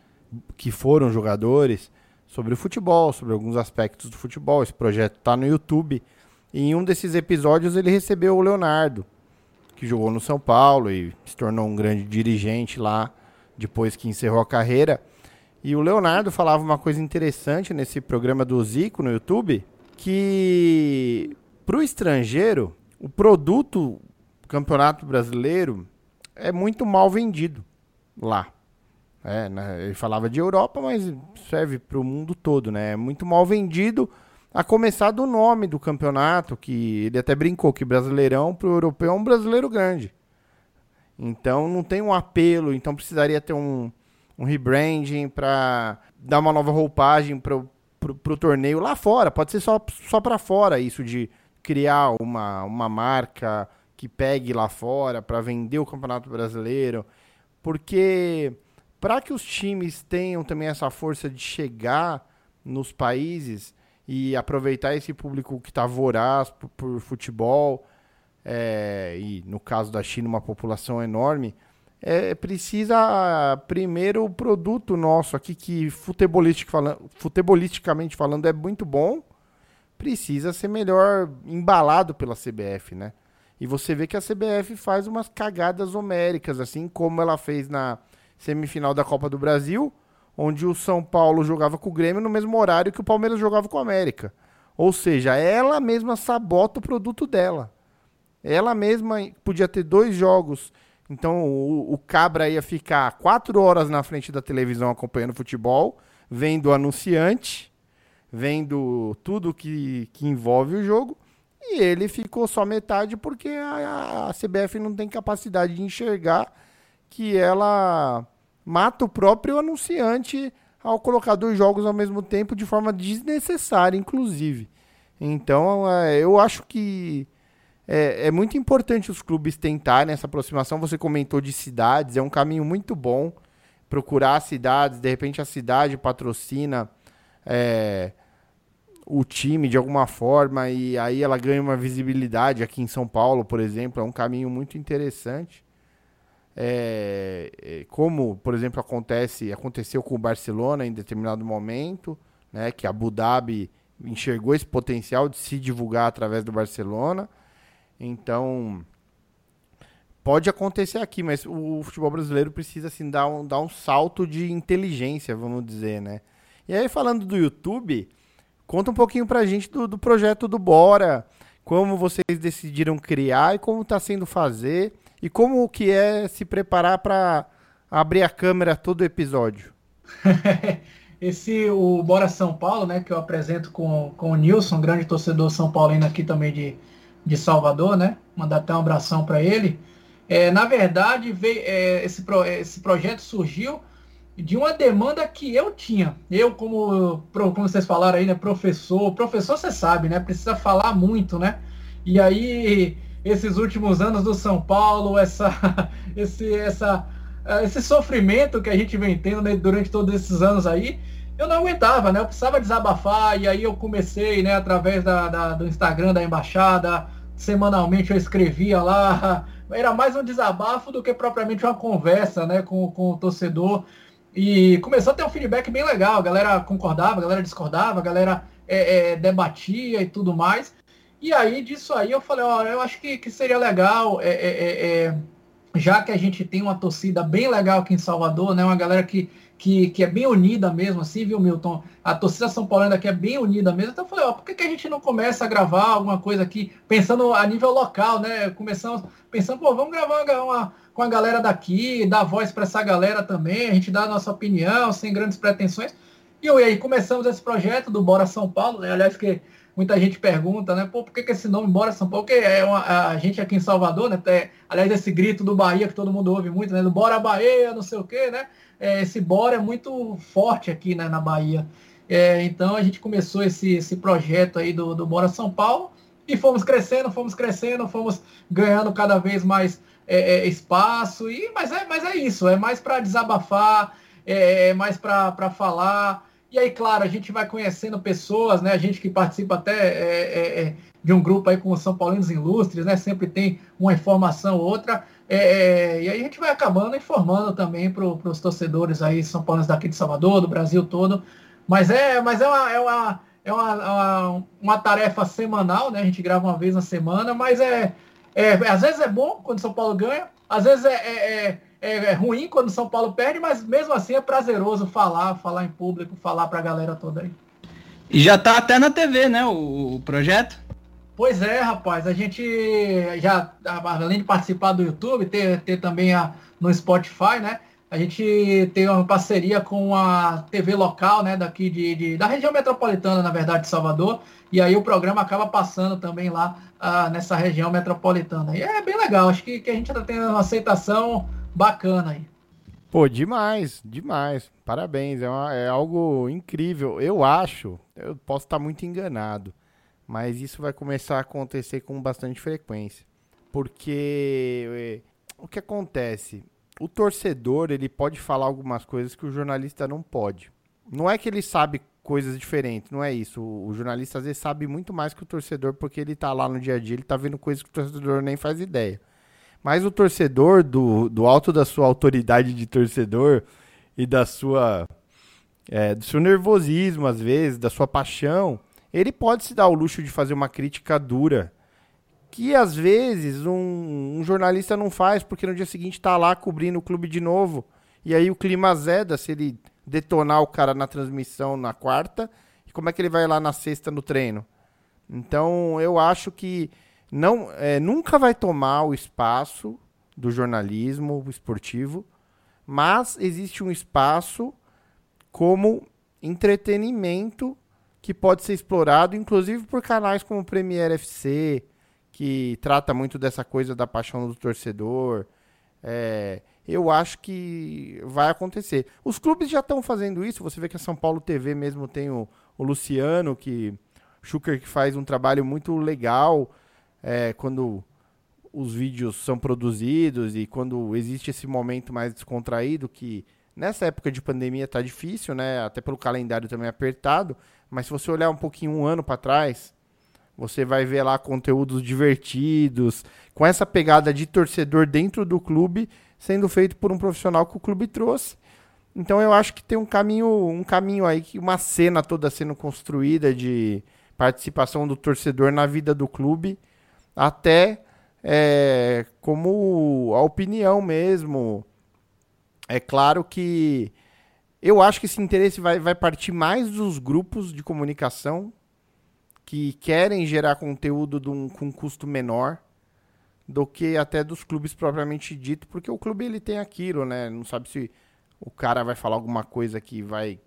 que foram jogadores sobre o futebol, sobre alguns aspectos do futebol. Esse projeto está no YouTube. E em um desses episódios ele recebeu o Leonardo, que jogou no São Paulo e se tornou um grande dirigente lá depois que encerrou a carreira. E o Leonardo falava uma coisa interessante nesse programa do Zico no YouTube, que para o estrangeiro, o produto Campeonato Brasileiro é muito mal vendido lá. É, né? Ele falava de Europa, mas serve para o mundo todo, né? É muito mal vendido, a começar do nome do campeonato, que ele até brincou que Brasileirão para o europeu é um brasileiro grande. Então não tem um apelo, então precisaria ter um, um rebranding para dar uma nova roupagem para o torneio lá fora. Pode ser só, só para fora isso de criar uma, uma marca que pegue lá fora para vender o Campeonato Brasileiro. Porque para que os times tenham também essa força de chegar nos países e aproveitar esse público que está voraz por, por futebol, é, e no caso da China uma população enorme, é, precisa primeiro o produto nosso aqui que futebolistic falando, futebolisticamente falando é muito bom, precisa ser melhor embalado pela CBF, né? E você vê que a CBF faz umas cagadas homéricas, assim como ela fez na semifinal da Copa do Brasil, onde o São Paulo jogava com o Grêmio no mesmo horário que o Palmeiras jogava com o América. Ou seja, ela mesma sabota o produto dela. Ela mesma podia ter dois jogos. Então o, o Cabra ia ficar quatro horas na frente da televisão acompanhando futebol, vendo o anunciante, vendo tudo que, que envolve o jogo. E ele ficou só metade porque a, a CBF não tem capacidade de enxergar que ela mata o próprio anunciante ao colocar dois jogos ao mesmo tempo de forma desnecessária, inclusive. Então, é, eu acho que é, é, muito importante os clubes tentarem essa aproximação. Você comentou de cidades, é um caminho muito bom procurar cidades. De repente, a cidade patrocina é, o time de alguma forma e aí ela ganha uma visibilidade aqui em São Paulo, por exemplo. É um caminho muito interessante. é, é, como, por exemplo, acontece, aconteceu com o Barcelona em determinado momento, né, que a Abu Dhabi enxergou esse potencial de se divulgar através do Barcelona. Então, pode acontecer aqui, mas o futebol brasileiro precisa assim, dar, um, dar um salto de inteligência, vamos dizer, né? E aí, falando do YouTube, conta um pouquinho pra gente do, do projeto do Bora, como vocês decidiram criar e como está sendo fazer, e como que é se preparar para abrir a câmera todo episódio. Esse, o Bora São Paulo, né, que eu apresento com, com o Nilson, grande torcedor São Paulino aqui também de, de Salvador, né? Mandar até um abração para ele. É, na verdade, veio, é, esse, pro, esse projeto surgiu de uma demanda que eu tinha. Eu, como, como vocês falaram aí, né, professor, professor você sabe, né, precisa falar muito, né? E aí, esses últimos anos do São Paulo, essa, esse, essa, esse sofrimento que a gente vem tendo né, durante todos esses anos aí, eu não aguentava, né? Eu precisava desabafar, e aí eu comecei, né, através da, da do Instagram da embaixada, semanalmente eu escrevia lá, era mais um desabafo do que propriamente uma conversa, né, com, com o torcedor. E começou a ter um feedback bem legal, a galera concordava, a galera discordava, a galera é, é, debatia e tudo mais. E aí, disso aí, eu falei, ó, eu acho que, que seria legal, é, é, é, é já que a gente tem uma torcida bem legal aqui em Salvador, né, uma galera que que, que é bem unida mesmo, assim, viu, Milton? A torcida São Paulina aqui é bem unida mesmo. Então eu falei, ó, por que, que a gente não começa a gravar alguma coisa aqui, pensando a nível local, né? Começamos pensando, pô, vamos gravar uma, uma com a galera daqui, dar voz para essa galera também, a gente dá a nossa opinião, sem grandes pretensões. E, e aí começamos esse projeto do Bora São Paulo, né? Aliás, que muita gente pergunta, né? Pô, por que, que esse nome Bora São Paulo? Porque é uma, a gente aqui em Salvador, né? É, aliás, esse grito do Bahia que todo mundo ouve muito, né? Do Bora Bahia, não sei o quê, né? É, esse bora é muito forte aqui né, na Bahia. É, então a gente começou esse, esse projeto aí do, do Bora São Paulo e fomos crescendo, fomos crescendo, fomos ganhando cada vez mais é, é espaço. E, mas, é, mas é isso, é mais para desabafar, é, é mais para falar. E aí, claro, a gente vai conhecendo pessoas, né? A gente que participa até é, é, de um grupo aí com os São Paulinos Ilustres, né? Sempre tem uma informação ou outra. É, é, e aí a gente vai acabando informando também para os torcedores aí, São Paulo daqui de Salvador, do Brasil todo. Mas é, mas é uma, é uma, é uma, uma, uma, tarefa semanal, né? A gente grava uma vez na semana, mas é, é às vezes é bom quando São Paulo ganha, às vezes é, é, é, é ruim quando São Paulo perde, mas mesmo assim é prazeroso falar, falar em público, falar para a galera toda aí. E já tá até na TV, né, o, o projeto? Pois é, rapaz, a gente já, além de participar do YouTube, ter, ter também a, no Spotify, né? A gente tem uma parceria com a TV local, né, daqui de, de, da região metropolitana, na verdade, de Salvador. E aí o programa acaba passando também lá ah, nessa região metropolitana. E é bem legal, acho que, que a gente está tendo uma aceitação bacana aí. Pô, demais, demais. Parabéns, é, uma, é algo incrível. Eu acho, eu posso estar muito enganado, mas isso vai começar a acontecer com bastante frequência. Porque eh, o que acontece? O torcedor, ele pode falar algumas coisas que o jornalista não pode. Não é que ele sabe coisas diferentes, não é isso. O, jornalista às vezes sabe muito mais que o torcedor porque ele tá lá no dia a dia, ele tá vendo coisas que o torcedor nem faz ideia. Mas o torcedor, do, do alto da sua autoridade de torcedor e da sua. É, do seu nervosismo, às vezes, da sua paixão, ele pode se dar o luxo de fazer uma crítica dura. Que às vezes um, um jornalista não faz, porque no dia seguinte está lá cobrindo o clube de novo. E aí o clima azeda se ele detonar o cara na transmissão na quarta. E como é que ele vai lá na sexta no treino? Então eu acho que não é, nunca vai tomar o espaço do jornalismo esportivo, mas existe um espaço como entretenimento que pode ser explorado, inclusive por canais como o Premier FC, que trata muito dessa coisa da paixão do torcedor. É, eu acho que vai acontecer. Os clubes já estão fazendo isso. Você vê que a São Paulo TV mesmo tem o, o Luciano, que Schuker que faz um trabalho muito legal é, quando os vídeos são produzidos e quando existe esse momento mais descontraído que nessa época de pandemia tá difícil, né? Até pelo calendário também apertado. Mas se você olhar um pouquinho um ano para trás, você vai ver lá conteúdos divertidos, com essa pegada de torcedor dentro do clube, sendo feito por um profissional que o clube trouxe. Então eu acho que tem um caminho, um caminho aí, que uma cena toda sendo construída de participação do torcedor na vida do clube, até é, como a opinião mesmo. É claro que eu acho que esse interesse vai, vai partir mais dos grupos de comunicação que querem gerar conteúdo um, com custo menor do que até dos clubes propriamente dito, porque o clube ele tem aquilo, né? Não sabe se o cara vai falar alguma coisa que vai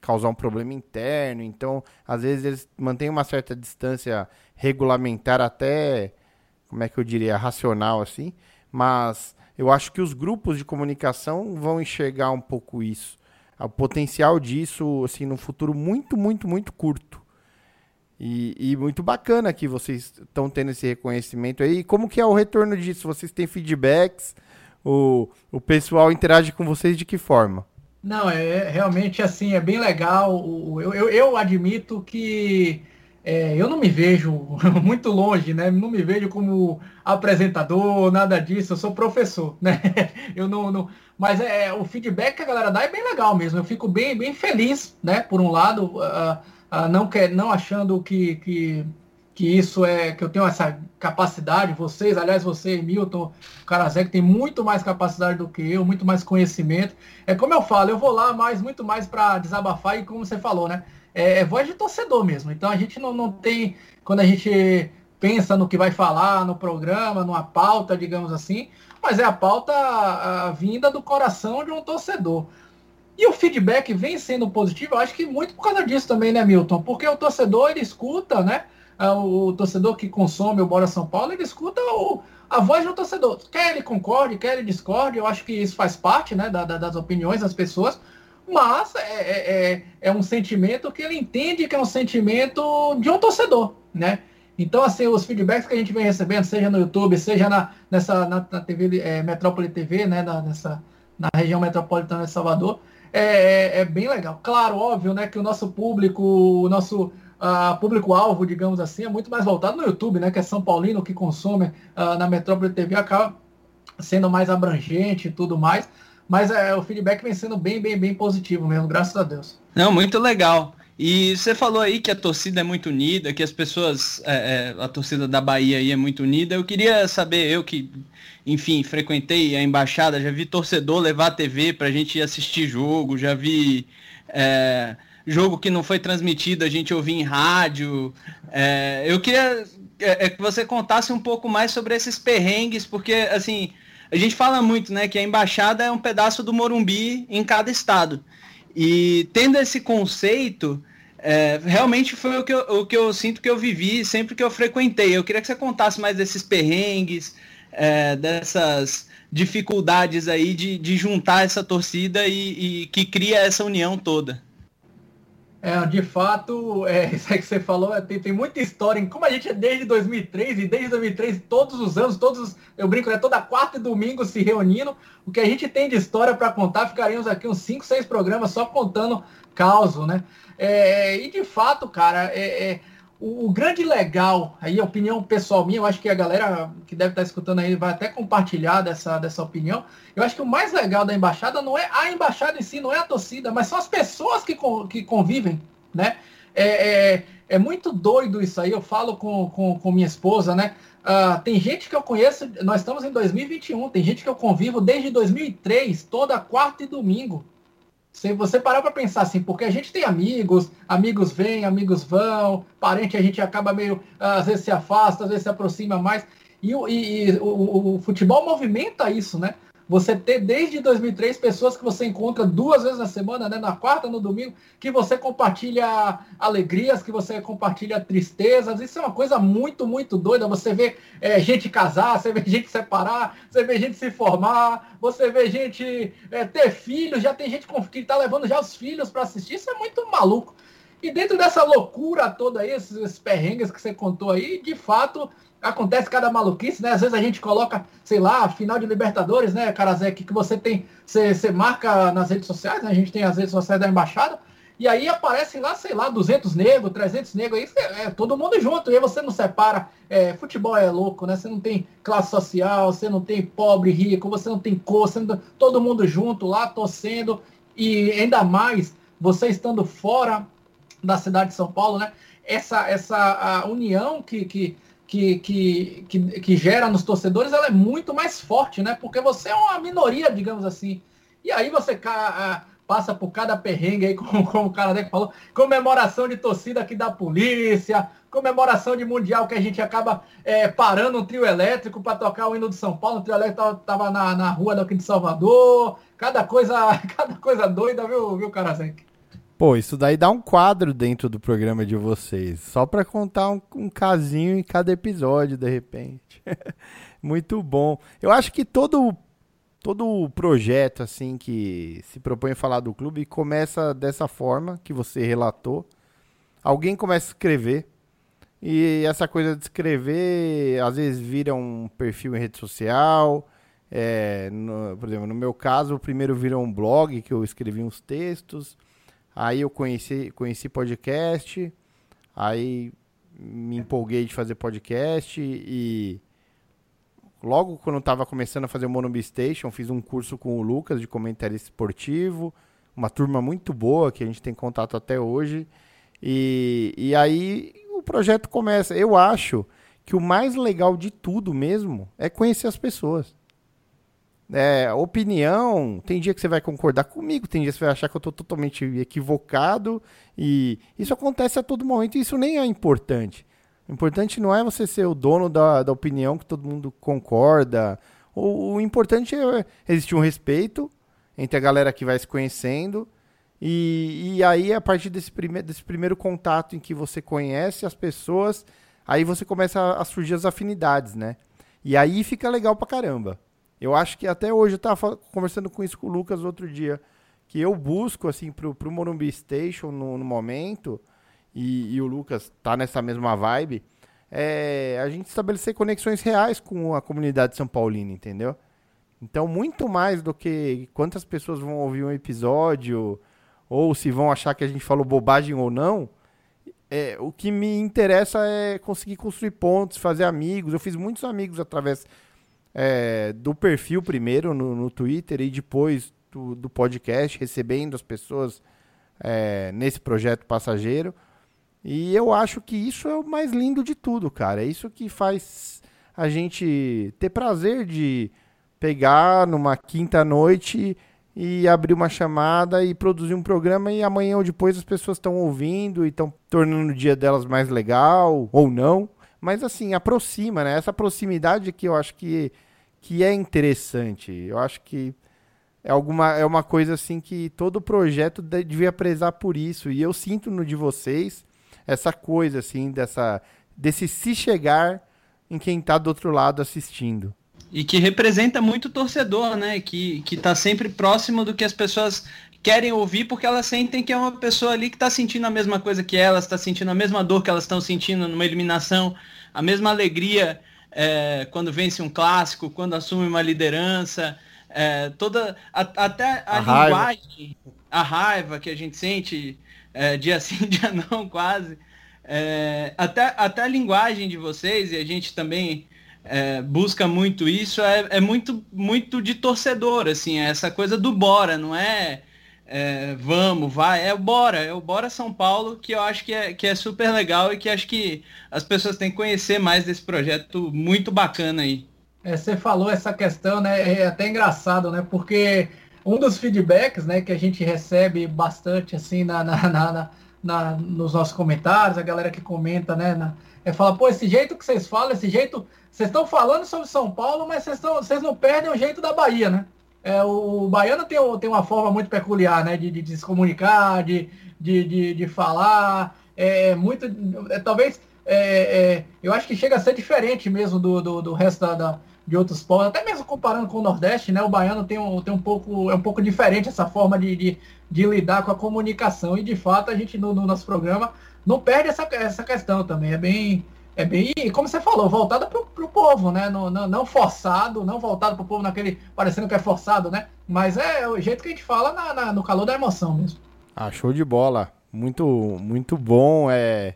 causar um problema interno. Então, às vezes eles mantêm uma certa distância regulamentar até, como é que eu diria, racional assim, mas eu acho que os grupos de comunicação vão enxergar um pouco isso. O potencial disso, assim, no futuro muito, muito, muito curto. E, e muito bacana que vocês estão tendo esse reconhecimento aí. Como que é o retorno disso? Vocês têm feedbacks? O, o pessoal interage com vocês de que forma? Não, é realmente assim, é bem legal. Eu, eu, eu admito que é, eu não me vejo muito longe, né? Não me vejo como apresentador, nada disso. Eu sou professor, né? Eu não, não- mas é o feedback que a galera dá é bem legal mesmo. Eu fico bem, bem feliz, né? Por um lado, ah, ah, não quer, não achando que, que que isso é que eu tenho essa capacidade. Vocês, aliás, você, Milton, Carazé, tem muito mais capacidade do que eu, muito mais conhecimento. É como eu falo, eu vou lá mais, muito mais para desabafar e como você falou, né? É, é voz de torcedor mesmo. Então a gente não, não tem, quando a gente pensa no que vai falar no programa, numa pauta, digamos assim, mas é a pauta a, vinda do coração de um torcedor. E o feedback vem sendo positivo, eu acho que muito por causa disso também, né, Milton? Porque o torcedor, ele escuta, né? Ah, O torcedor que consome o Bora São Paulo, ele escuta o, a voz do torcedor. Quer ele concorde, quer ele discorde, eu acho que isso faz parte né, da- da- das opiniões das pessoas, mas é, é, é- é um sentimento que ele entende que é um sentimento de um torcedor, né? Então, assim, os feedbacks que a gente vem recebendo, seja no YouTube, seja na, nessa, na, na TV, é, Metrópole TV, né, na, nessa, na região metropolitana de Salvador, é, é- é bem legal. Claro, óbvio, né, que o nosso público, o nosso ah, público-alvo, digamos assim, é muito mais voltado no YouTube, né, que é São Paulino que consome ah, na Metrópole TV, acaba sendo mais abrangente e tudo mais. Mas é, o feedback vem sendo bem, bem, bem positivo mesmo, graças a Deus. Não, muito legal. E você falou aí que a torcida é muito unida, que as pessoas, é, é, a torcida da Bahia aí é muito unida. Eu queria saber, eu que, enfim, frequentei a embaixada, já vi torcedor levar a TV pra gente ir assistir jogo, já vi é, jogo que não foi transmitido, a gente ouvir em rádio. É, eu queria é, é, que você contasse um pouco mais sobre esses perrengues, porque assim, a gente fala muito, né, que a embaixada é um pedaço do Morumbi em cada estado. E tendo esse conceito, é, realmente foi o que, eu, o que eu sinto que eu vivi sempre que eu frequentei. Eu queria que você contasse mais desses perrengues, é, dessas dificuldades aí de, de juntar essa torcida e, e que cria essa união toda. É, de fato, é, isso aí que você falou, é, tem, tem muita história. Como a gente é desde 2003, e desde 2003, todos os anos, todos, os- eu brinco, né, toda quarta e domingo se reunindo, o que a gente tem de história para contar, ficaríamos aqui uns 5, 6 programas só contando causo, né? É, e de fato, cara, é, é, o, o grande legal, aí a opinião pessoal minha, eu acho que a galera que deve estar escutando aí vai até compartilhar dessa, dessa opinião. Eu acho que o mais legal da embaixada não é a embaixada em si, não é a torcida, mas são as pessoas que, que convivem, né? É, é, é muito doido isso aí, eu falo com, com, com minha esposa, né? Ah, tem gente que eu conheço, nós estamos em 2021, tem gente que eu convivo desde 2003, toda quarta e domingo. Se você parar para pensar assim, porque a gente tem amigos, amigos vêm, amigos vão, parente a gente acaba meio, às vezes se afasta, às vezes se aproxima mais. E, e- e o- o futebol movimenta isso, né? Você ter desde 2003 pessoas que você encontra duas vezes na semana, né? Na quarta, no domingo, que você compartilha alegrias, que você compartilha tristezas. Isso é uma coisa muito, muito doida. Você vê é, gente casar, você vê gente separar, você vê gente se formar, você vê gente é, ter filhos, já tem gente que está levando já os filhos para assistir. Isso é muito maluco. E dentro dessa loucura toda aí, esses, esses perrengues que você contou aí, de fato, acontece cada maluquice, né? Às vezes a gente coloca, sei lá, final de Libertadores, né, Karazek, que você tem, você, você marca nas redes sociais, né? A gente tem as redes sociais da embaixada, E aí aparecem lá, sei lá, 200 negros, 300 negros, aí é, é todo mundo junto. E aí você não separa. É, futebol é louco, né? Você não tem classe social, você não tem pobre, rico, você não tem cor, você não, todo mundo junto lá torcendo. E ainda mais você estando fora da cidade de São Paulo, né? Essa, essa união que, que, que, que, que, que gera nos torcedores, ela é muito mais forte, né? Porque você é uma minoria, digamos assim. E aí você passa por cada perrengue aí, como, como o cara falou, comemoração de torcida aqui da polícia, comemoração de mundial que a gente acaba é, parando um trio elétrico para tocar o hino de São Paulo, o trio elétrico tava na, na rua daqui de Salvador, cada coisa, cada coisa doida, viu, viu, Karazek? Pô, isso daí dá um quadro dentro do programa de vocês, só para contar um, um casinho em cada episódio, de repente. Muito bom. Eu acho que todo todo projeto assim que se propõe a falar do clube começa dessa forma que você relatou. Alguém começa a escrever e essa coisa de escrever às vezes vira um perfil em rede social. É, no, por exemplo, no meu caso, o primeiro virou um blog que eu escrevi uns textos. Aí eu conheci, conheci podcast. Aí me empolguei de fazer podcast e logo quando eu estava começando a fazer o Monobi Station, fiz um curso com o Lucas de comentário esportivo, uma turma muito boa que a gente tem contato até hoje. E, e aí o projeto começa. Eu acho que o mais legal de tudo mesmo é conhecer as pessoas. É, opinião, tem dia que você vai concordar comigo, tem dia que você vai achar que eu estou totalmente equivocado, e isso acontece a todo momento, e isso nem é importante. O importante não é você ser o dono da, da opinião que todo mundo concorda. O, o importante é existir um respeito entre a galera que vai se conhecendo. E, e aí, a partir desse, prime desse primeiro contato em que você conhece as pessoas, aí você começa a, a surgir as afinidades, né? E aí fica legal pra caramba. Eu acho que até hoje eu tava conversando com isso com o Lucas outro dia, que eu busco, assim, pro, pro Morumbi Station no, no momento, e, e o Lucas tá nessa mesma vibe, é a gente estabelecer conexões reais com a comunidade São Paulina, entendeu? Então, muito mais do que quantas pessoas vão ouvir um episódio, ou se vão achar que a gente falou bobagem ou não, é, o que me interessa é conseguir construir pontos, fazer amigos. Eu fiz muitos amigos através é, do perfil primeiro no, no Twitter e depois do, do podcast, recebendo as pessoas é, nesse projeto passageiro. E eu acho que isso é o mais lindo de tudo, cara. É isso que faz a gente ter prazer de pegar numa quinta noite e abrir uma chamada e produzir um programa e amanhã ou depois as pessoas estão ouvindo e estão tornando o dia delas mais legal ou não. Mas assim, aproxima, né? Essa proximidade que eu acho que, que é interessante. Eu acho que é alguma é uma coisa assim que todo projeto devia prezar por isso. E eu sinto no de vocês essa coisa, assim, dessa, desse se chegar em quem está do outro lado assistindo. E que representa muito o torcedor, né? Que, que tá sempre próximo do que as pessoas querem ouvir, porque elas sentem que é uma pessoa ali que está sentindo a mesma coisa que elas, está sentindo a mesma dor que elas estão sentindo numa eliminação, a mesma alegria é, quando vence um clássico, quando assume uma liderança, é, toda a, até a, a linguagem, raiva. a raiva que a gente sente é, dia sim, dia não, quase. É, até, até a linguagem de vocês, e a gente também é, busca muito isso, é, é, muito, muito de torcedor, assim, é essa coisa do bora, não é, é, vamos, vai, é o bora, é o bora São Paulo, que eu acho que é, que é super legal e que acho que as pessoas têm que conhecer mais desse projeto muito bacana aí. É, você falou essa questão, né? É até engraçado, né? Porque um dos feedbacks né, que a gente recebe bastante assim na, na, na, na nos nossos comentários, a galera que comenta, né? Na, é falar, pô, esse jeito que vocês falam, esse jeito. Vocês estão falando sobre São Paulo, mas vocês, vocês não perdem o jeito da Bahia, né? É, o, baiano tem, tem uma forma muito peculiar, né? De, de, de se comunicar, de, de, de, de falar. É, é muito. É, talvez. É, é, eu acho que chega a ser diferente mesmo do, do, do resto da, da de outros povos, até mesmo comparando com o Nordeste, né? O baiano tem um, tem um pouco, é um pouco diferente essa forma de, de, de lidar com a comunicação. E de fato a gente no, no, nosso programa não perde essa, essa questão também. É bem, é bem, como você falou, voltada para o povo, né? Não, não, não forçado, não voltado para o povo naquele parecendo que é forçado, né? Mas é o jeito que a gente fala na, na, no calor da emoção mesmo. Ah, show de bola. Muito, muito bom. É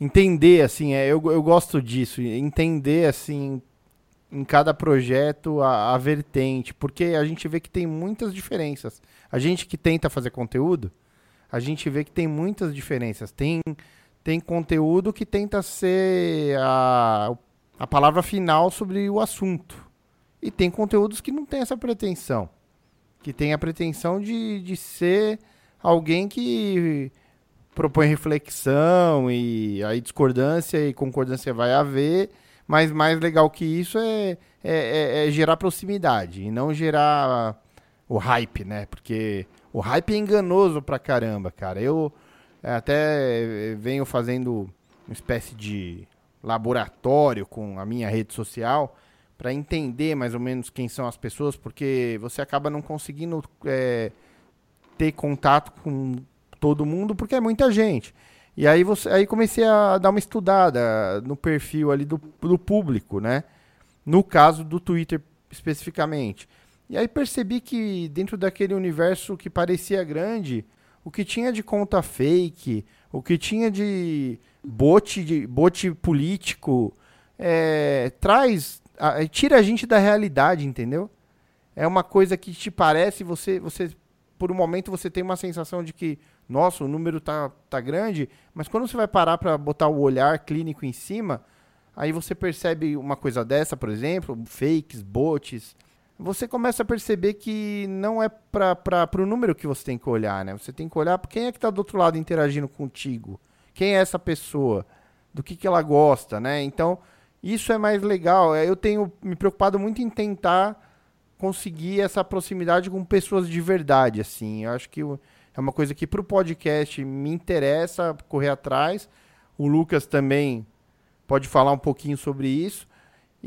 entender assim, é, eu, eu gosto disso, entender assim em cada projeto a, a vertente, porque a gente vê que tem muitas diferenças. A gente que tenta fazer conteúdo, a gente vê que tem muitas diferenças. Tem tem conteúdo que tenta ser a, a palavra final sobre o assunto. E tem conteúdos que não tem essa pretensão. Que tem a pretensão de, de ser alguém que propõe reflexão e aí discordância e concordância vai haver, mas mais legal que isso é, é, é, é gerar proximidade e não gerar o hype, né? Porque o hype é enganoso pra caramba, cara. Eu até venho fazendo uma espécie de laboratório com a minha rede social para entender mais ou menos quem são as pessoas, porque você acaba não conseguindo é, ter contato com todo mundo, porque é muita gente. E aí, você, aí comecei a dar uma estudada no perfil ali do, do público, né? No caso do Twitter especificamente. E aí percebi que dentro daquele universo que parecia grande, o que tinha de conta fake, o que tinha de bot, de, bot político, é, traz, a, tira a gente da realidade, entendeu? É uma coisa que te parece, você, você, por um momento você tem uma sensação de que, nossa, o número tá, tá grande, mas quando você vai parar para botar o olhar clínico em cima, aí você percebe uma coisa dessa, por exemplo, fakes, bots, você começa a perceber que não é para o número que você tem que olhar, né? Você tem que olhar para quem é que está do outro lado interagindo contigo. Quem é essa pessoa? Do que, que ela gosta, né? Então, isso é mais legal. É, eu tenho me preocupado muito em tentar conseguir essa proximidade com pessoas de verdade, assim. Eu acho que é uma coisa que para o podcast me interessa correr atrás. O Lucas também pode falar um pouquinho sobre isso.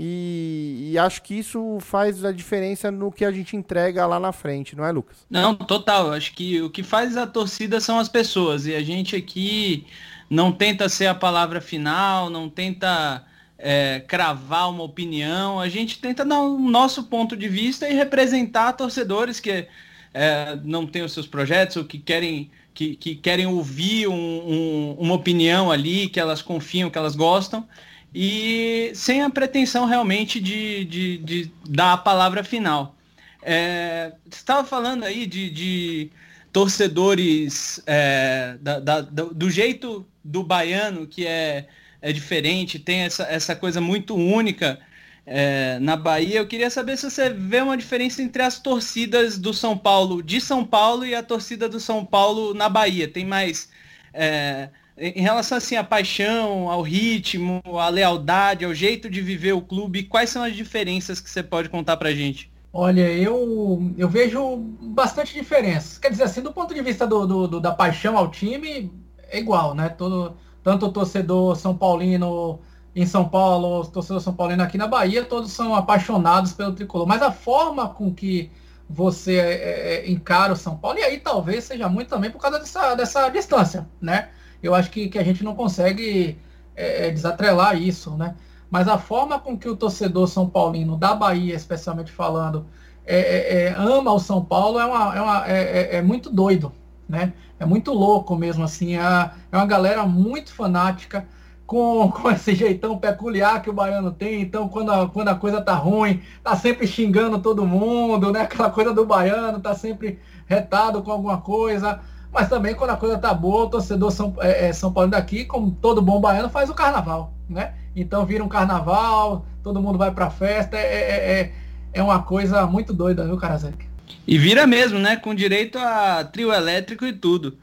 E, e, acho que isso faz a diferença no que a gente entrega lá na frente, não é, Lucas? Não, total. Acho que o que faz a torcida são as pessoas. E a gente aqui não tenta ser a palavra final, não tenta é, cravar uma opinião. A gente tenta dar o um nosso ponto de vista e representar torcedores que é, não têm os seus projetos ou que querem, que, que querem ouvir um, um, uma opinião ali, que elas confiam, que elas gostam e sem a pretensão realmente de, de, de dar a palavra final. É, você estava falando aí de, de torcedores é, da, da, do jeito do baiano que é, é diferente, tem essa, essa coisa muito única é, na Bahia. Eu queria saber se você vê uma diferença entre as torcidas do São Paulo de São Paulo e a torcida do São Paulo na Bahia. Tem mais é, em relação assim à paixão, ao ritmo, à lealdade, ao jeito de viver o clube, quais são as diferenças que você pode contar pra gente? Olha, eu, eu vejo bastante diferenças. Quer dizer, assim, do ponto de vista do, do, do da paixão ao time, é igual, né? Todo, tanto o torcedor São Paulino em São Paulo, o torcedor São Paulino aqui na Bahia, todos são apaixonados pelo tricolor. Mas a forma com que você é, é, encara o São Paulo, e aí talvez seja muito também por causa dessa, dessa distância, né? Eu acho que, que a gente não consegue é, é, desatrelar isso, né? Mas a forma com que o torcedor São Paulino, da Bahia especialmente falando, é, é, é ama o São Paulo é, uma, é, uma, é, é, muito doido, né? É muito louco mesmo, assim. É, uma galera muito fanática, com, com esse jeitão peculiar que o baiano tem. Então, quando a, quando a coisa tá ruim, tá sempre xingando todo mundo, né? Aquela coisa do baiano, tá sempre retado com alguma coisa. Mas também quando a coisa tá boa, o torcedor São, é, é, São Paulo daqui, como todo bom baiano, faz o carnaval, né? Então vira um carnaval, todo mundo vai pra festa, é, é, é, é uma coisa muito doida, viu, Karazek? E vira mesmo, né? Com direito a trio elétrico e tudo.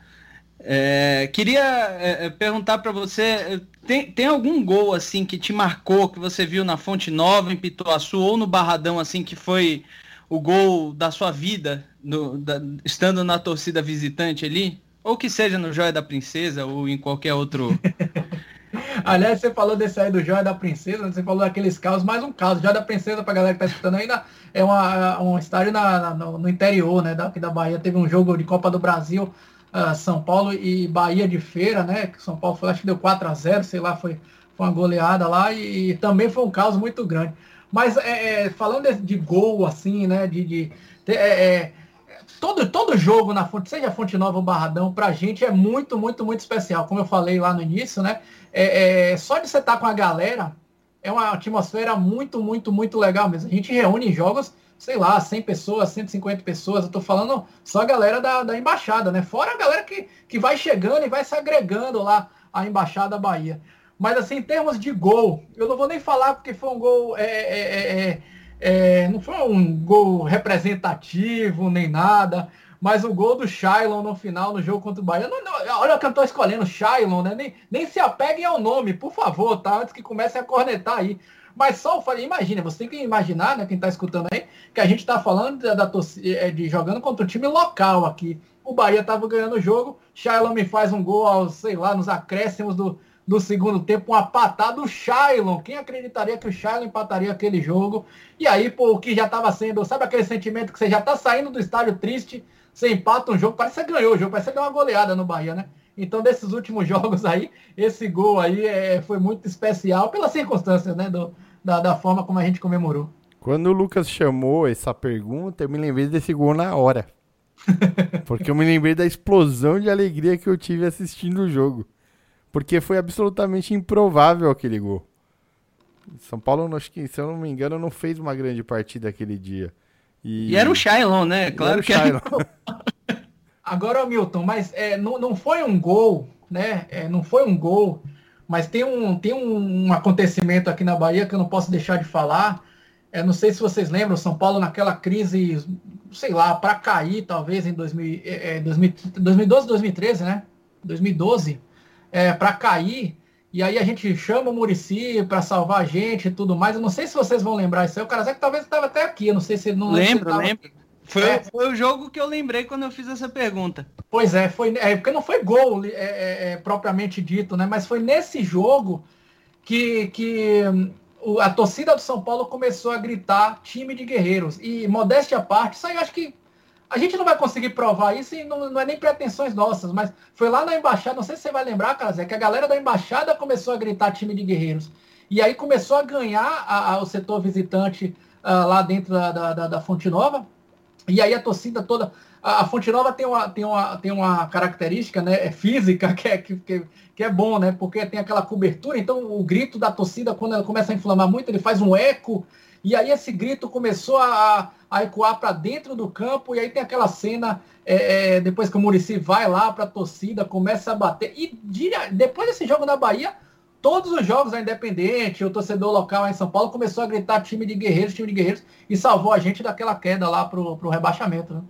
É, queria é, é perguntar para você, tem, tem algum gol assim que te marcou, que você viu na Fonte Nova, em Pituaçu, ou no Barradão, assim, que foi o gol da sua vida, no, da, estando na torcida visitante ali? Ou que seja no Joia da Princesa ou em qualquer outro. Aliás, você falou desse aí do Joia da Princesa, você falou daqueles casos, mais um caso. Joia da Princesa, pra galera que tá escutando ainda, é uma, um estádio na, na, no interior, né, da Bahia. Teve um jogo de Copa do Brasil, uh, São Paulo e Bahia de Feira, né? Que São Paulo foi, acho que deu 4 a 0 sei lá, foi, foi uma goleada lá e, e também foi um caso muito grande. Mas é, é, falando de, de, gol, assim, né? De, de é, é todo, todo jogo na fonte, seja Fonte Nova ou Barradão, pra gente é muito, muito, muito especial. Como eu falei lá no início, né? É, é, só de você estar com a galera, é uma atmosfera muito, muito, muito legal mesmo. A gente reúne jogos, sei lá, 100 pessoas, 150 pessoas. Eu tô falando só a galera da, da embaixada, né? Fora a galera que, que vai chegando e vai se agregando lá à embaixada Bahia. Mas assim, em termos de gol, eu não vou nem falar porque foi um gol. É, é, não foi um gol representativo nem nada. Mas o gol do Shailon no final, no jogo contra o Bahia. Não, não, olha que eu tô escolhendo, Shailon, né? Nem, nem se apeguem ao nome, por favor, tá? Antes que comecem a cornetar aí. Mas só eu falei, imagina, você tem que imaginar, né, quem tá escutando aí, que a gente tá falando da, da é, de jogando contra o time local aqui. O Bahia tava ganhando o jogo, Shailon me faz um gol aos, sei lá, nos acréscimos do, do segundo tempo, uma patada do Shailon. Quem acreditaria que o Shailon empataria aquele jogo? E aí, pô, o que já estava sendo, sabe aquele sentimento que você já está saindo do estádio triste, você empata um jogo, parece que você ganhou o jogo, parece que você deu uma goleada no Bahia, né? Então, desses últimos jogos aí, esse gol aí é, foi muito especial pelas circunstâncias, né? Do, da, da forma como a gente comemorou. Quando o Lucas chamou essa pergunta, eu me lembrei desse gol na hora. Porque eu me lembrei da explosão de alegria que eu tive assistindo o jogo. Porque foi absolutamente improvável aquele gol. São Paulo, acho que, se eu não me engano, não fez uma grande partida aquele dia. E, e era o Shailon, né? Claro que era. Agora, Milton, mas é, não, não foi um gol, né? É, não foi um gol, mas tem um, tem um acontecimento aqui na Bahia que eu não posso deixar de falar. É, não sei se vocês lembram, São Paulo naquela crise, sei lá, para cair, talvez em 2000, é, 2012, 2013, né? 2012 é, para cair. E aí a gente chama o Murici para salvar a gente e tudo mais. Eu não sei se vocês vão lembrar isso aí. O Karazek talvez estava até aqui. Eu não sei se ele não lembro. Lembro, Foi, é. foi, o jogo que eu lembrei quando eu fiz essa pergunta. Pois é, foi é, porque não foi gol é, é, é propriamente dito, né? Mas foi nesse jogo que, que hum, a torcida do São Paulo começou a gritar time de guerreiros. E modéstia à parte, isso aí eu acho que a gente não vai conseguir provar isso e não, não, é nem pretensões nossas, mas foi lá na embaixada, não sei se você vai lembrar, cara, Zé, que a galera da embaixada começou a gritar time de guerreiros. E aí começou a ganhar a, a, o setor visitante uh, lá dentro da, da, da, Fonte Nova. E aí a torcida toda. A, a, Fonte Nova tem uma, tem uma, tem uma característica né, é física que é, que, que é bom, né? Porque tem aquela cobertura, então o grito da torcida, quando ela começa a inflamar muito, ele faz um eco e aí esse grito começou a, a ecoar para dentro do campo, e aí tem aquela cena, é, é, depois que o Murici vai lá para a torcida, começa a bater. E depois desse jogo na Bahia, todos os jogos da Independente, o torcedor local em São Paulo começou a gritar time de guerreiros, time de guerreiros, e salvou a gente daquela queda lá pro, pro rebaixamento. Né?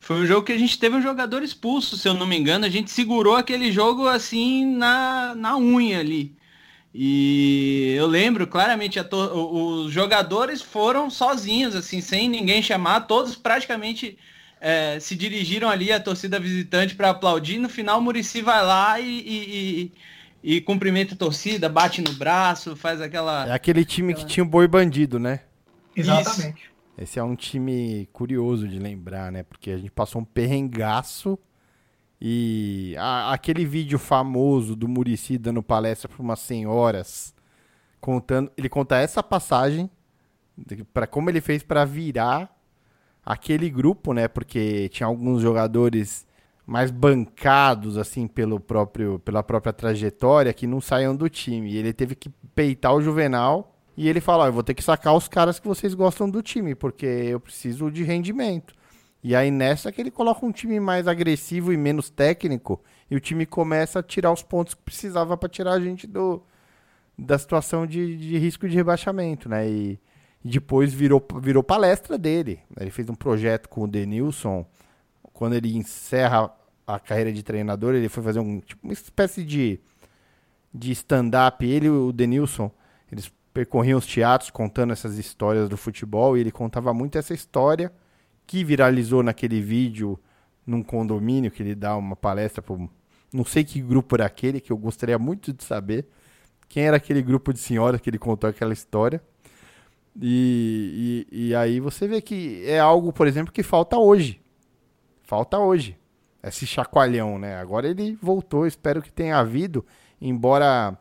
Foi um jogo que a gente teve um jogador expulso, se eu não me engano. A gente segurou aquele jogo assim na, na unha ali. E eu lembro claramente, os jogadores foram sozinhos, assim, sem ninguém chamar, todos praticamente é, se dirigiram ali à torcida visitante para aplaudir. No final, o Murici vai lá e, e, e, e, cumprimenta a torcida, bate no braço, faz aquela. É aquele time aquela... que tinha o boi bandido, né? Exatamente. Isso. Esse é um time curioso de lembrar, né? Porque a gente passou um perrengaço e a, aquele vídeo famoso do Murici dando palestra para umas senhoras, contando, ele conta essa passagem para como ele fez para virar aquele grupo, né? Porque tinha alguns jogadores mais bancados assim pelo próprio pela própria trajetória que não saiam do time. E ele teve que peitar o Juvenal e ele falou: oh, "Eu vou ter que sacar os caras que vocês gostam do time, porque eu preciso de rendimento". E aí nessa que ele coloca um time mais agressivo e menos técnico, e o time começa a tirar os pontos que precisava para tirar a gente do, da situação de, de risco de rebaixamento, né? E, e, depois virou, virou palestra dele. Ele fez um projeto com o Denilson. Quando ele encerra a carreira de treinador, ele foi fazer um, tipo, uma espécie de, de stand-up. Ele e o Denilson, eles percorriam os teatros contando essas histórias do futebol, e ele contava muito essa história que viralizou naquele vídeo num condomínio que ele dá uma palestra para não sei que grupo era aquele que eu gostaria muito de saber quem era aquele grupo de senhoras que ele contou aquela história. E, e, e aí você vê que é algo por exemplo que falta hoje. Falta hoje. Esse chacoalhão né? Agora ele voltou espero que tenha havido embora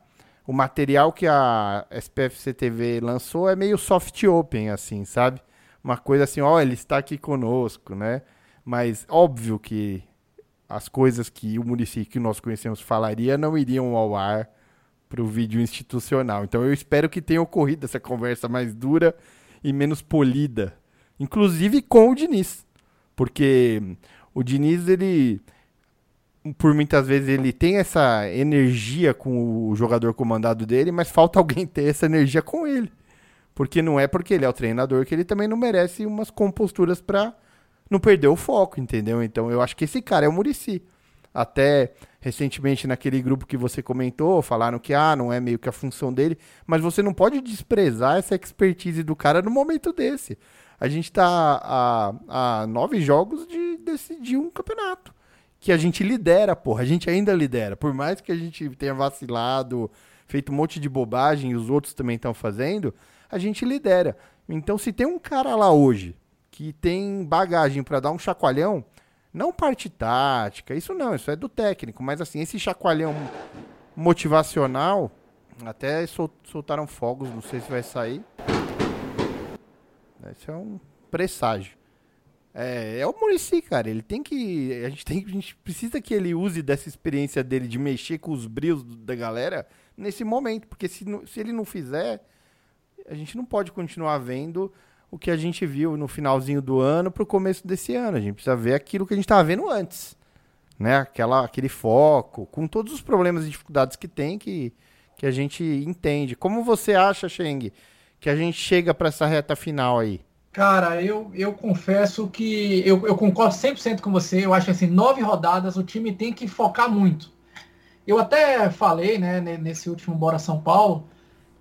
o material que a SPFC TV lançou é meio soft open assim sabe uma coisa assim, ó, ele está aqui conosco, né? Mas óbvio que as coisas que o município que nós conhecemos falaria não iriam ao ar para o vídeo institucional. Então eu espero que tenha ocorrido essa conversa mais dura e menos polida, inclusive com o Diniz, porque o Diniz ele por muitas vezes ele tem essa energia com o jogador comandado dele, mas falta alguém ter essa energia com ele. Porque não é porque ele é o treinador que ele também não merece umas composturas para não perder o foco, entendeu? Então eu acho que esse cara é o Murici. Até recentemente naquele grupo que você comentou, falaram que ah, não é meio que a função dele, mas você não pode desprezar essa expertise do cara no momento desse. A gente tá a, a nove jogos de decidir um campeonato. Que a gente lidera, porra. A gente ainda lidera. Por mais que a gente tenha vacilado, feito um monte de bobagem e os outros também estão fazendo, a gente lidera. Então, se tem um cara lá hoje que tem bagagem para dar um chacoalhão, não parte tática, isso não, isso é do técnico, mas assim, esse chacoalhão motivacional, até sol, soltaram fogos, não sei se vai sair. Esse é um presságio. É, é o Murici, cara. Ele tem que. A gente, tem, a gente precisa que ele use dessa experiência dele de mexer com os brios da galera nesse momento. Porque se, se ele não fizer, a gente não pode continuar vendo o que a gente viu no finalzinho do ano para o começo desse ano. A gente precisa ver aquilo que a gente estava vendo antes. Né? Aquela, aquele foco, com todos os problemas e dificuldades que tem, que, que a gente entende. Como você acha, Cheng, que a gente chega para essa reta final aí? Cara, eu, eu confesso que eu, eu concordo 100% com você. Eu acho que assim, nove rodadas o time tem que focar muito. Eu até falei, né, nesse último Bora São Paulo,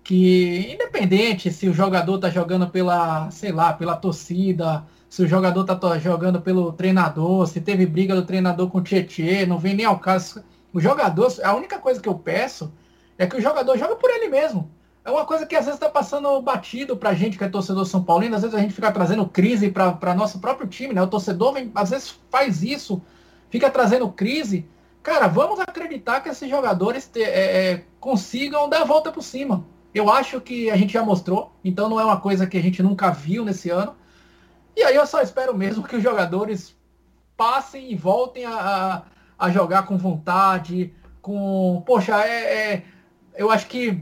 que independente se o jogador tá jogando pela, sei lá, pela torcida, se o jogador tá jogando pelo treinador, se teve briga do treinador com o Tietê, não vem nem ao caso. O jogador, a única coisa que eu peço é que o jogador joga por ele mesmo. É uma coisa que às vezes está passando batido pra gente que é torcedor São Paulino, às vezes a gente fica trazendo crise para nosso próprio time, né? O torcedor vem, às vezes faz isso, fica trazendo crise. Cara, vamos acreditar que esses jogadores te, é, é, consigam dar a volta por cima. Eu acho que a gente já mostrou, então não é uma coisa que a gente nunca viu nesse ano. E aí eu só espero mesmo que os jogadores passem e voltem a, a, jogar com vontade, com. Poxa, é, é, eu acho que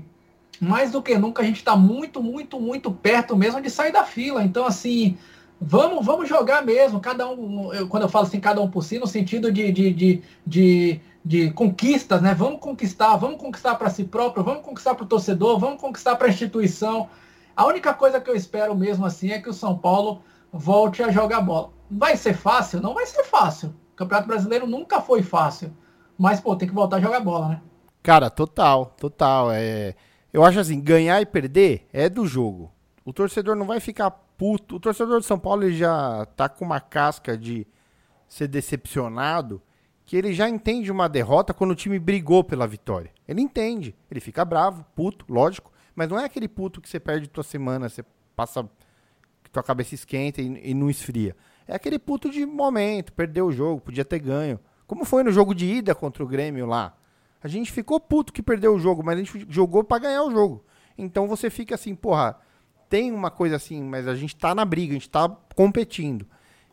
mais do que nunca a gente está muito, muito, muito perto mesmo de sair da fila. Então, assim, vamos, vamos jogar mesmo, cada um, eu, quando eu falo assim, cada um por si, no sentido de, de, de, de de conquistas, né? Vamos conquistar, vamos conquistar para si próprio, vamos conquistar para o torcedor, vamos conquistar para a instituição. A única coisa que eu espero mesmo assim é que o São Paulo volte a jogar bola. Vai ser fácil? Não vai ser fácil. O Campeonato Brasileiro nunca foi fácil. Mas, pô, tem que voltar a jogar bola, né? Cara, total, total. É... Eu acho assim, ganhar e perder é do jogo. O torcedor não vai ficar puto. O torcedor de São Paulo ele já tá com uma casca de ser decepcionado que ele já entende uma derrota quando o time brigou pela vitória. Ele entende, ele fica bravo, puto, lógico, mas não é aquele puto que você perde tua semana, você passa que tua cabeça esquenta e, e não esfria. É aquele puto de momento, perdeu o jogo, podia ter ganho. Como foi no jogo de ida contra o Grêmio lá. A gente ficou puto que perdeu o jogo, mas a gente jogou para ganhar o jogo. Então você fica assim, porra, tem uma coisa assim, mas a gente tá na briga, a gente tá competindo.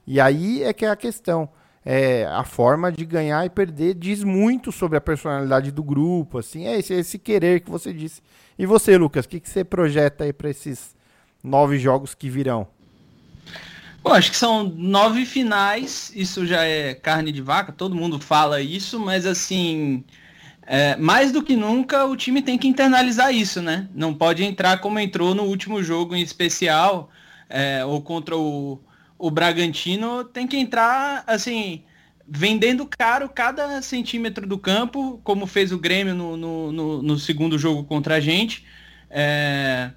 E aí é que é a questão é, a forma de ganhar e perder diz muito sobre a personalidade do grupo, assim, é esse, esse querer que você disse. E você, Lucas, o que, que você projeta aí para esses nove jogos que virão? Bom, acho que são nove finais, isso já é carne de vaca, todo mundo fala isso, mas assim, é, mais do que nunca o time tem que internalizar isso, né? Não pode entrar como entrou no último jogo em especial, é, ou contra o, o Bragantino tem que entrar, assim, vendendo caro cada centímetro do campo, como fez o Grêmio no, no, no, no segundo jogo contra a gente. É,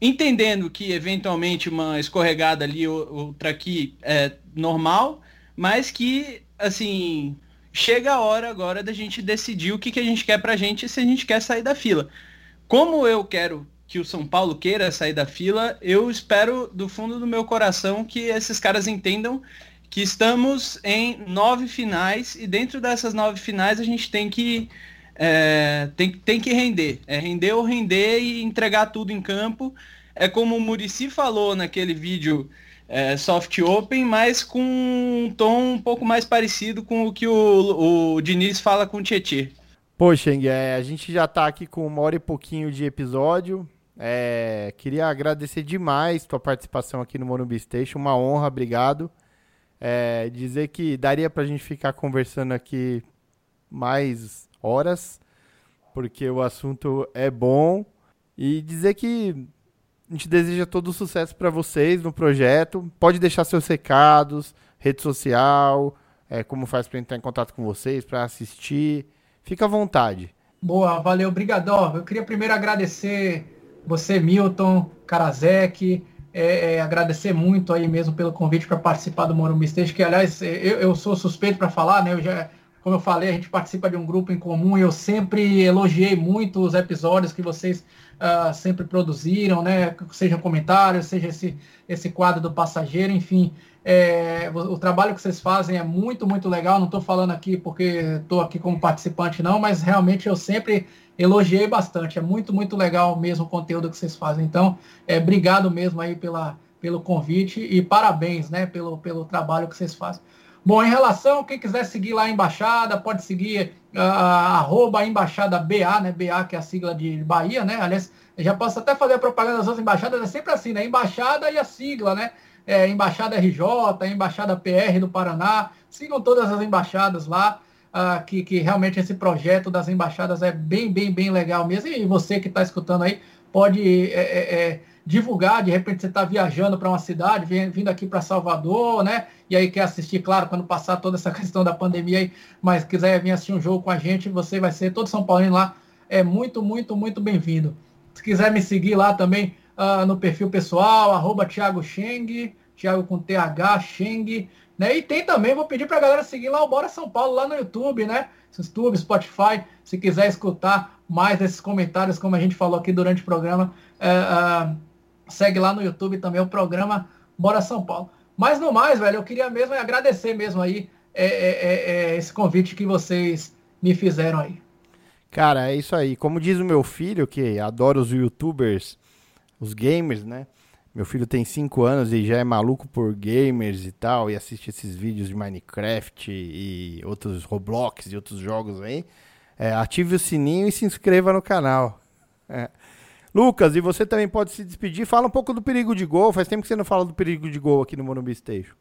entendendo que eventualmente uma escorregada ali, outra aqui é normal, mas que, assim, chega a hora agora da gente decidir o que, que a gente quer pra gente e se a gente quer sair da fila. Como eu quero que o São Paulo queira sair da fila, eu espero do fundo do meu coração que esses caras entendam que estamos em nove finais e dentro dessas nove finais a gente tem que é, tem, tem que render. É render ou render e entregar tudo em campo. É como o Murici falou naquele vídeo é, soft open, mas com um tom um pouco mais parecido com o que o, o Diniz fala com o. Pô, Xeng, é, a gente já tá aqui com uma hora e pouquinho de episódio. É, queria agradecer demais tua participação aqui no Morumbi Station, uma honra, obrigado. É, dizer que daria pra gente ficar conversando aqui mais horas, porque o assunto é bom. E dizer que a gente deseja todo sucesso para vocês no projeto. Pode deixar seus recados, rede social, é, como faz para entrar em contato com vocês, para assistir. Fica à vontade. Boa, valeu, brigadão. Eu queria primeiro agradecer você, Milton, Karazek, é, é, agradecer muito aí mesmo pelo convite para participar do Morumbi Stage, que aliás eu, eu sou suspeito para falar, né? Eu já, como eu falei, a gente participa de um grupo em comum e eu sempre elogiei muito os episódios que vocês uh, sempre produziram, né? Sejam comentários, seja esse, esse quadro do passageiro, enfim. É, o, o, trabalho que vocês fazem é muito, muito legal. Não estou falando aqui porque estou aqui como participante, não, mas realmente eu sempre elogiei bastante. É muito, muito legal mesmo o conteúdo que vocês fazem. Então, é, obrigado mesmo aí pela, pelo convite e parabéns, né, pelo, pelo trabalho que vocês fazem. Bom, em relação, quem quiser seguir lá a Embaixada, pode seguir uh, arroba Embaixada BA, né? BA, que é a sigla de Bahia, né? Aliás, já posso até fazer a propaganda das outras embaixadas, é sempre assim, né? Embaixada e a sigla, né? É, embaixada RJ, Embaixada PR do Paraná. Sigam todas as embaixadas lá, uh, que, que realmente esse projeto das embaixadas é bem, bem, bem legal mesmo. E você que está escutando aí, pode é, é, é divulgar, de repente você está viajando para uma cidade, vindo aqui para Salvador, né? E aí quer assistir, claro, quando passar toda essa questão da pandemia aí, mas quiser vir assistir um jogo com a gente, você vai ser todo São Paulino lá, é muito, muito, muito bem-vindo. Se quiser me seguir lá também uh, no perfil pessoal, arroba Thiago Cheng, Thiago com TH, Cheng, né? E tem também, vou pedir para a galera seguir lá o Bora São Paulo, lá no YouTube, né? YouTube, Spotify, se quiser escutar mais desses comentários, como a gente falou aqui durante o programa, uh, uh, Segue lá no YouTube também o programa Bora São Paulo. Mas no mais, velho, eu queria mesmo agradecer mesmo aí é, é, é, é, esse convite que vocês me fizeram aí. Cara, é isso aí. Como diz o meu filho, que adora os youtubers, os gamers, né? Meu filho tem 5 anos e já é maluco por gamers e tal, e assiste esses vídeos de Minecraft e outros Roblox e outros jogos aí. É, ative o sininho e se inscreva no canal. É. Lucas, e você também pode se despedir. Fala um pouco do perigo de gol. Faz tempo que você não fala do perigo de gol aqui no Morumbi Station.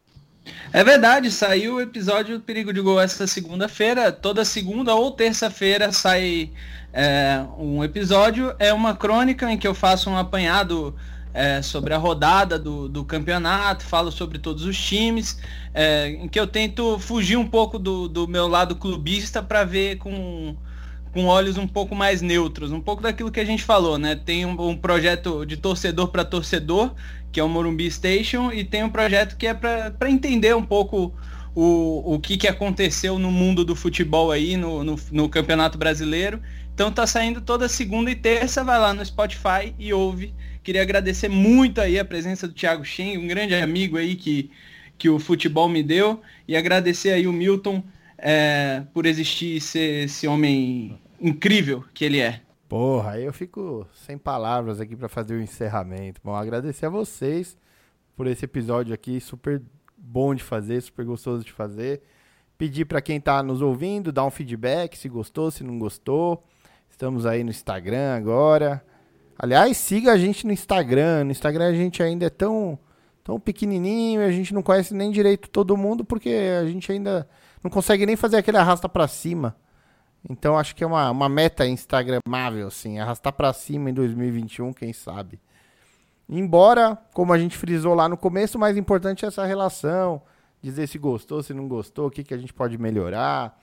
É verdade, saiu o episódio do Perigo de Gol essa segunda-feira. Toda segunda ou terça-feira sai é, um episódio. É uma crônica em que eu faço um apanhado é, sobre a rodada do, do, campeonato, falo sobre todos os times, é, em que eu tento fugir um pouco do, do meu lado clubista para ver com com olhos um pouco mais neutros, um pouco daquilo que a gente falou, né? Tem um, um projeto de torcedor para torcedor, que é o Morumbi Station, e tem um projeto que é para entender um pouco o, o que, que aconteceu no mundo do futebol aí, no, no, no, Campeonato Brasileiro. Então tá saindo toda segunda e terça, vai lá no Spotify e ouve. Queria agradecer muito aí a presença do Thiago Shen, um grande amigo aí que, que o futebol me deu, e agradecer aí o Milton é, por existir ser esse homem incrível que ele é. Porra, eu fico sem palavras aqui para fazer o encerramento. Bom, agradecer a vocês por esse episódio aqui, super bom de fazer, super gostoso de fazer. Pedir para quem está nos ouvindo, dar um feedback, se gostou, se não gostou. Estamos aí no Instagram agora. Aliás, siga a gente no Instagram. No Instagram a gente ainda é tão, tão pequenininho, a gente não conhece nem direito todo mundo porque a gente ainda não consegue nem fazer aquele arrasta para cima. Então acho que é uma, uma meta instagramável, assim, arrastar para cima em 2021, quem sabe. Embora, como a gente frisou lá no começo, o mais importante é essa relação, dizer se gostou, se não gostou, o que, que a gente pode melhorar,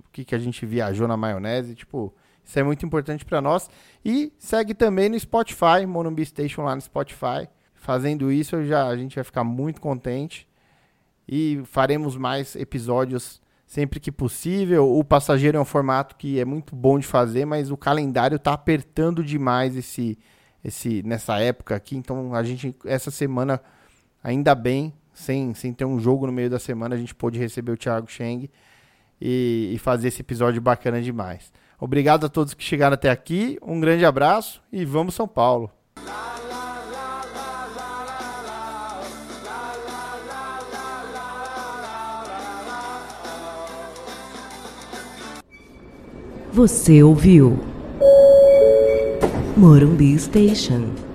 o que, que a gente viajou na maionese, tipo, isso é muito importante para nós. E segue também no Spotify, Monumbi Station lá no Spotify. Fazendo isso, já a gente vai ficar muito contente e faremos mais episódios sempre que possível. O passageiro é um formato que é muito bom de fazer, mas o calendário está apertando demais esse, esse nessa época aqui. Então a gente essa semana ainda bem, sem, sem ter um jogo no meio da semana, a gente pôde receber o Thiago Cheng e, e fazer esse episódio bacana demais. Obrigado a todos que chegaram até aqui. Um grande abraço e vamos São Paulo. Você ouviu Morumbi Station.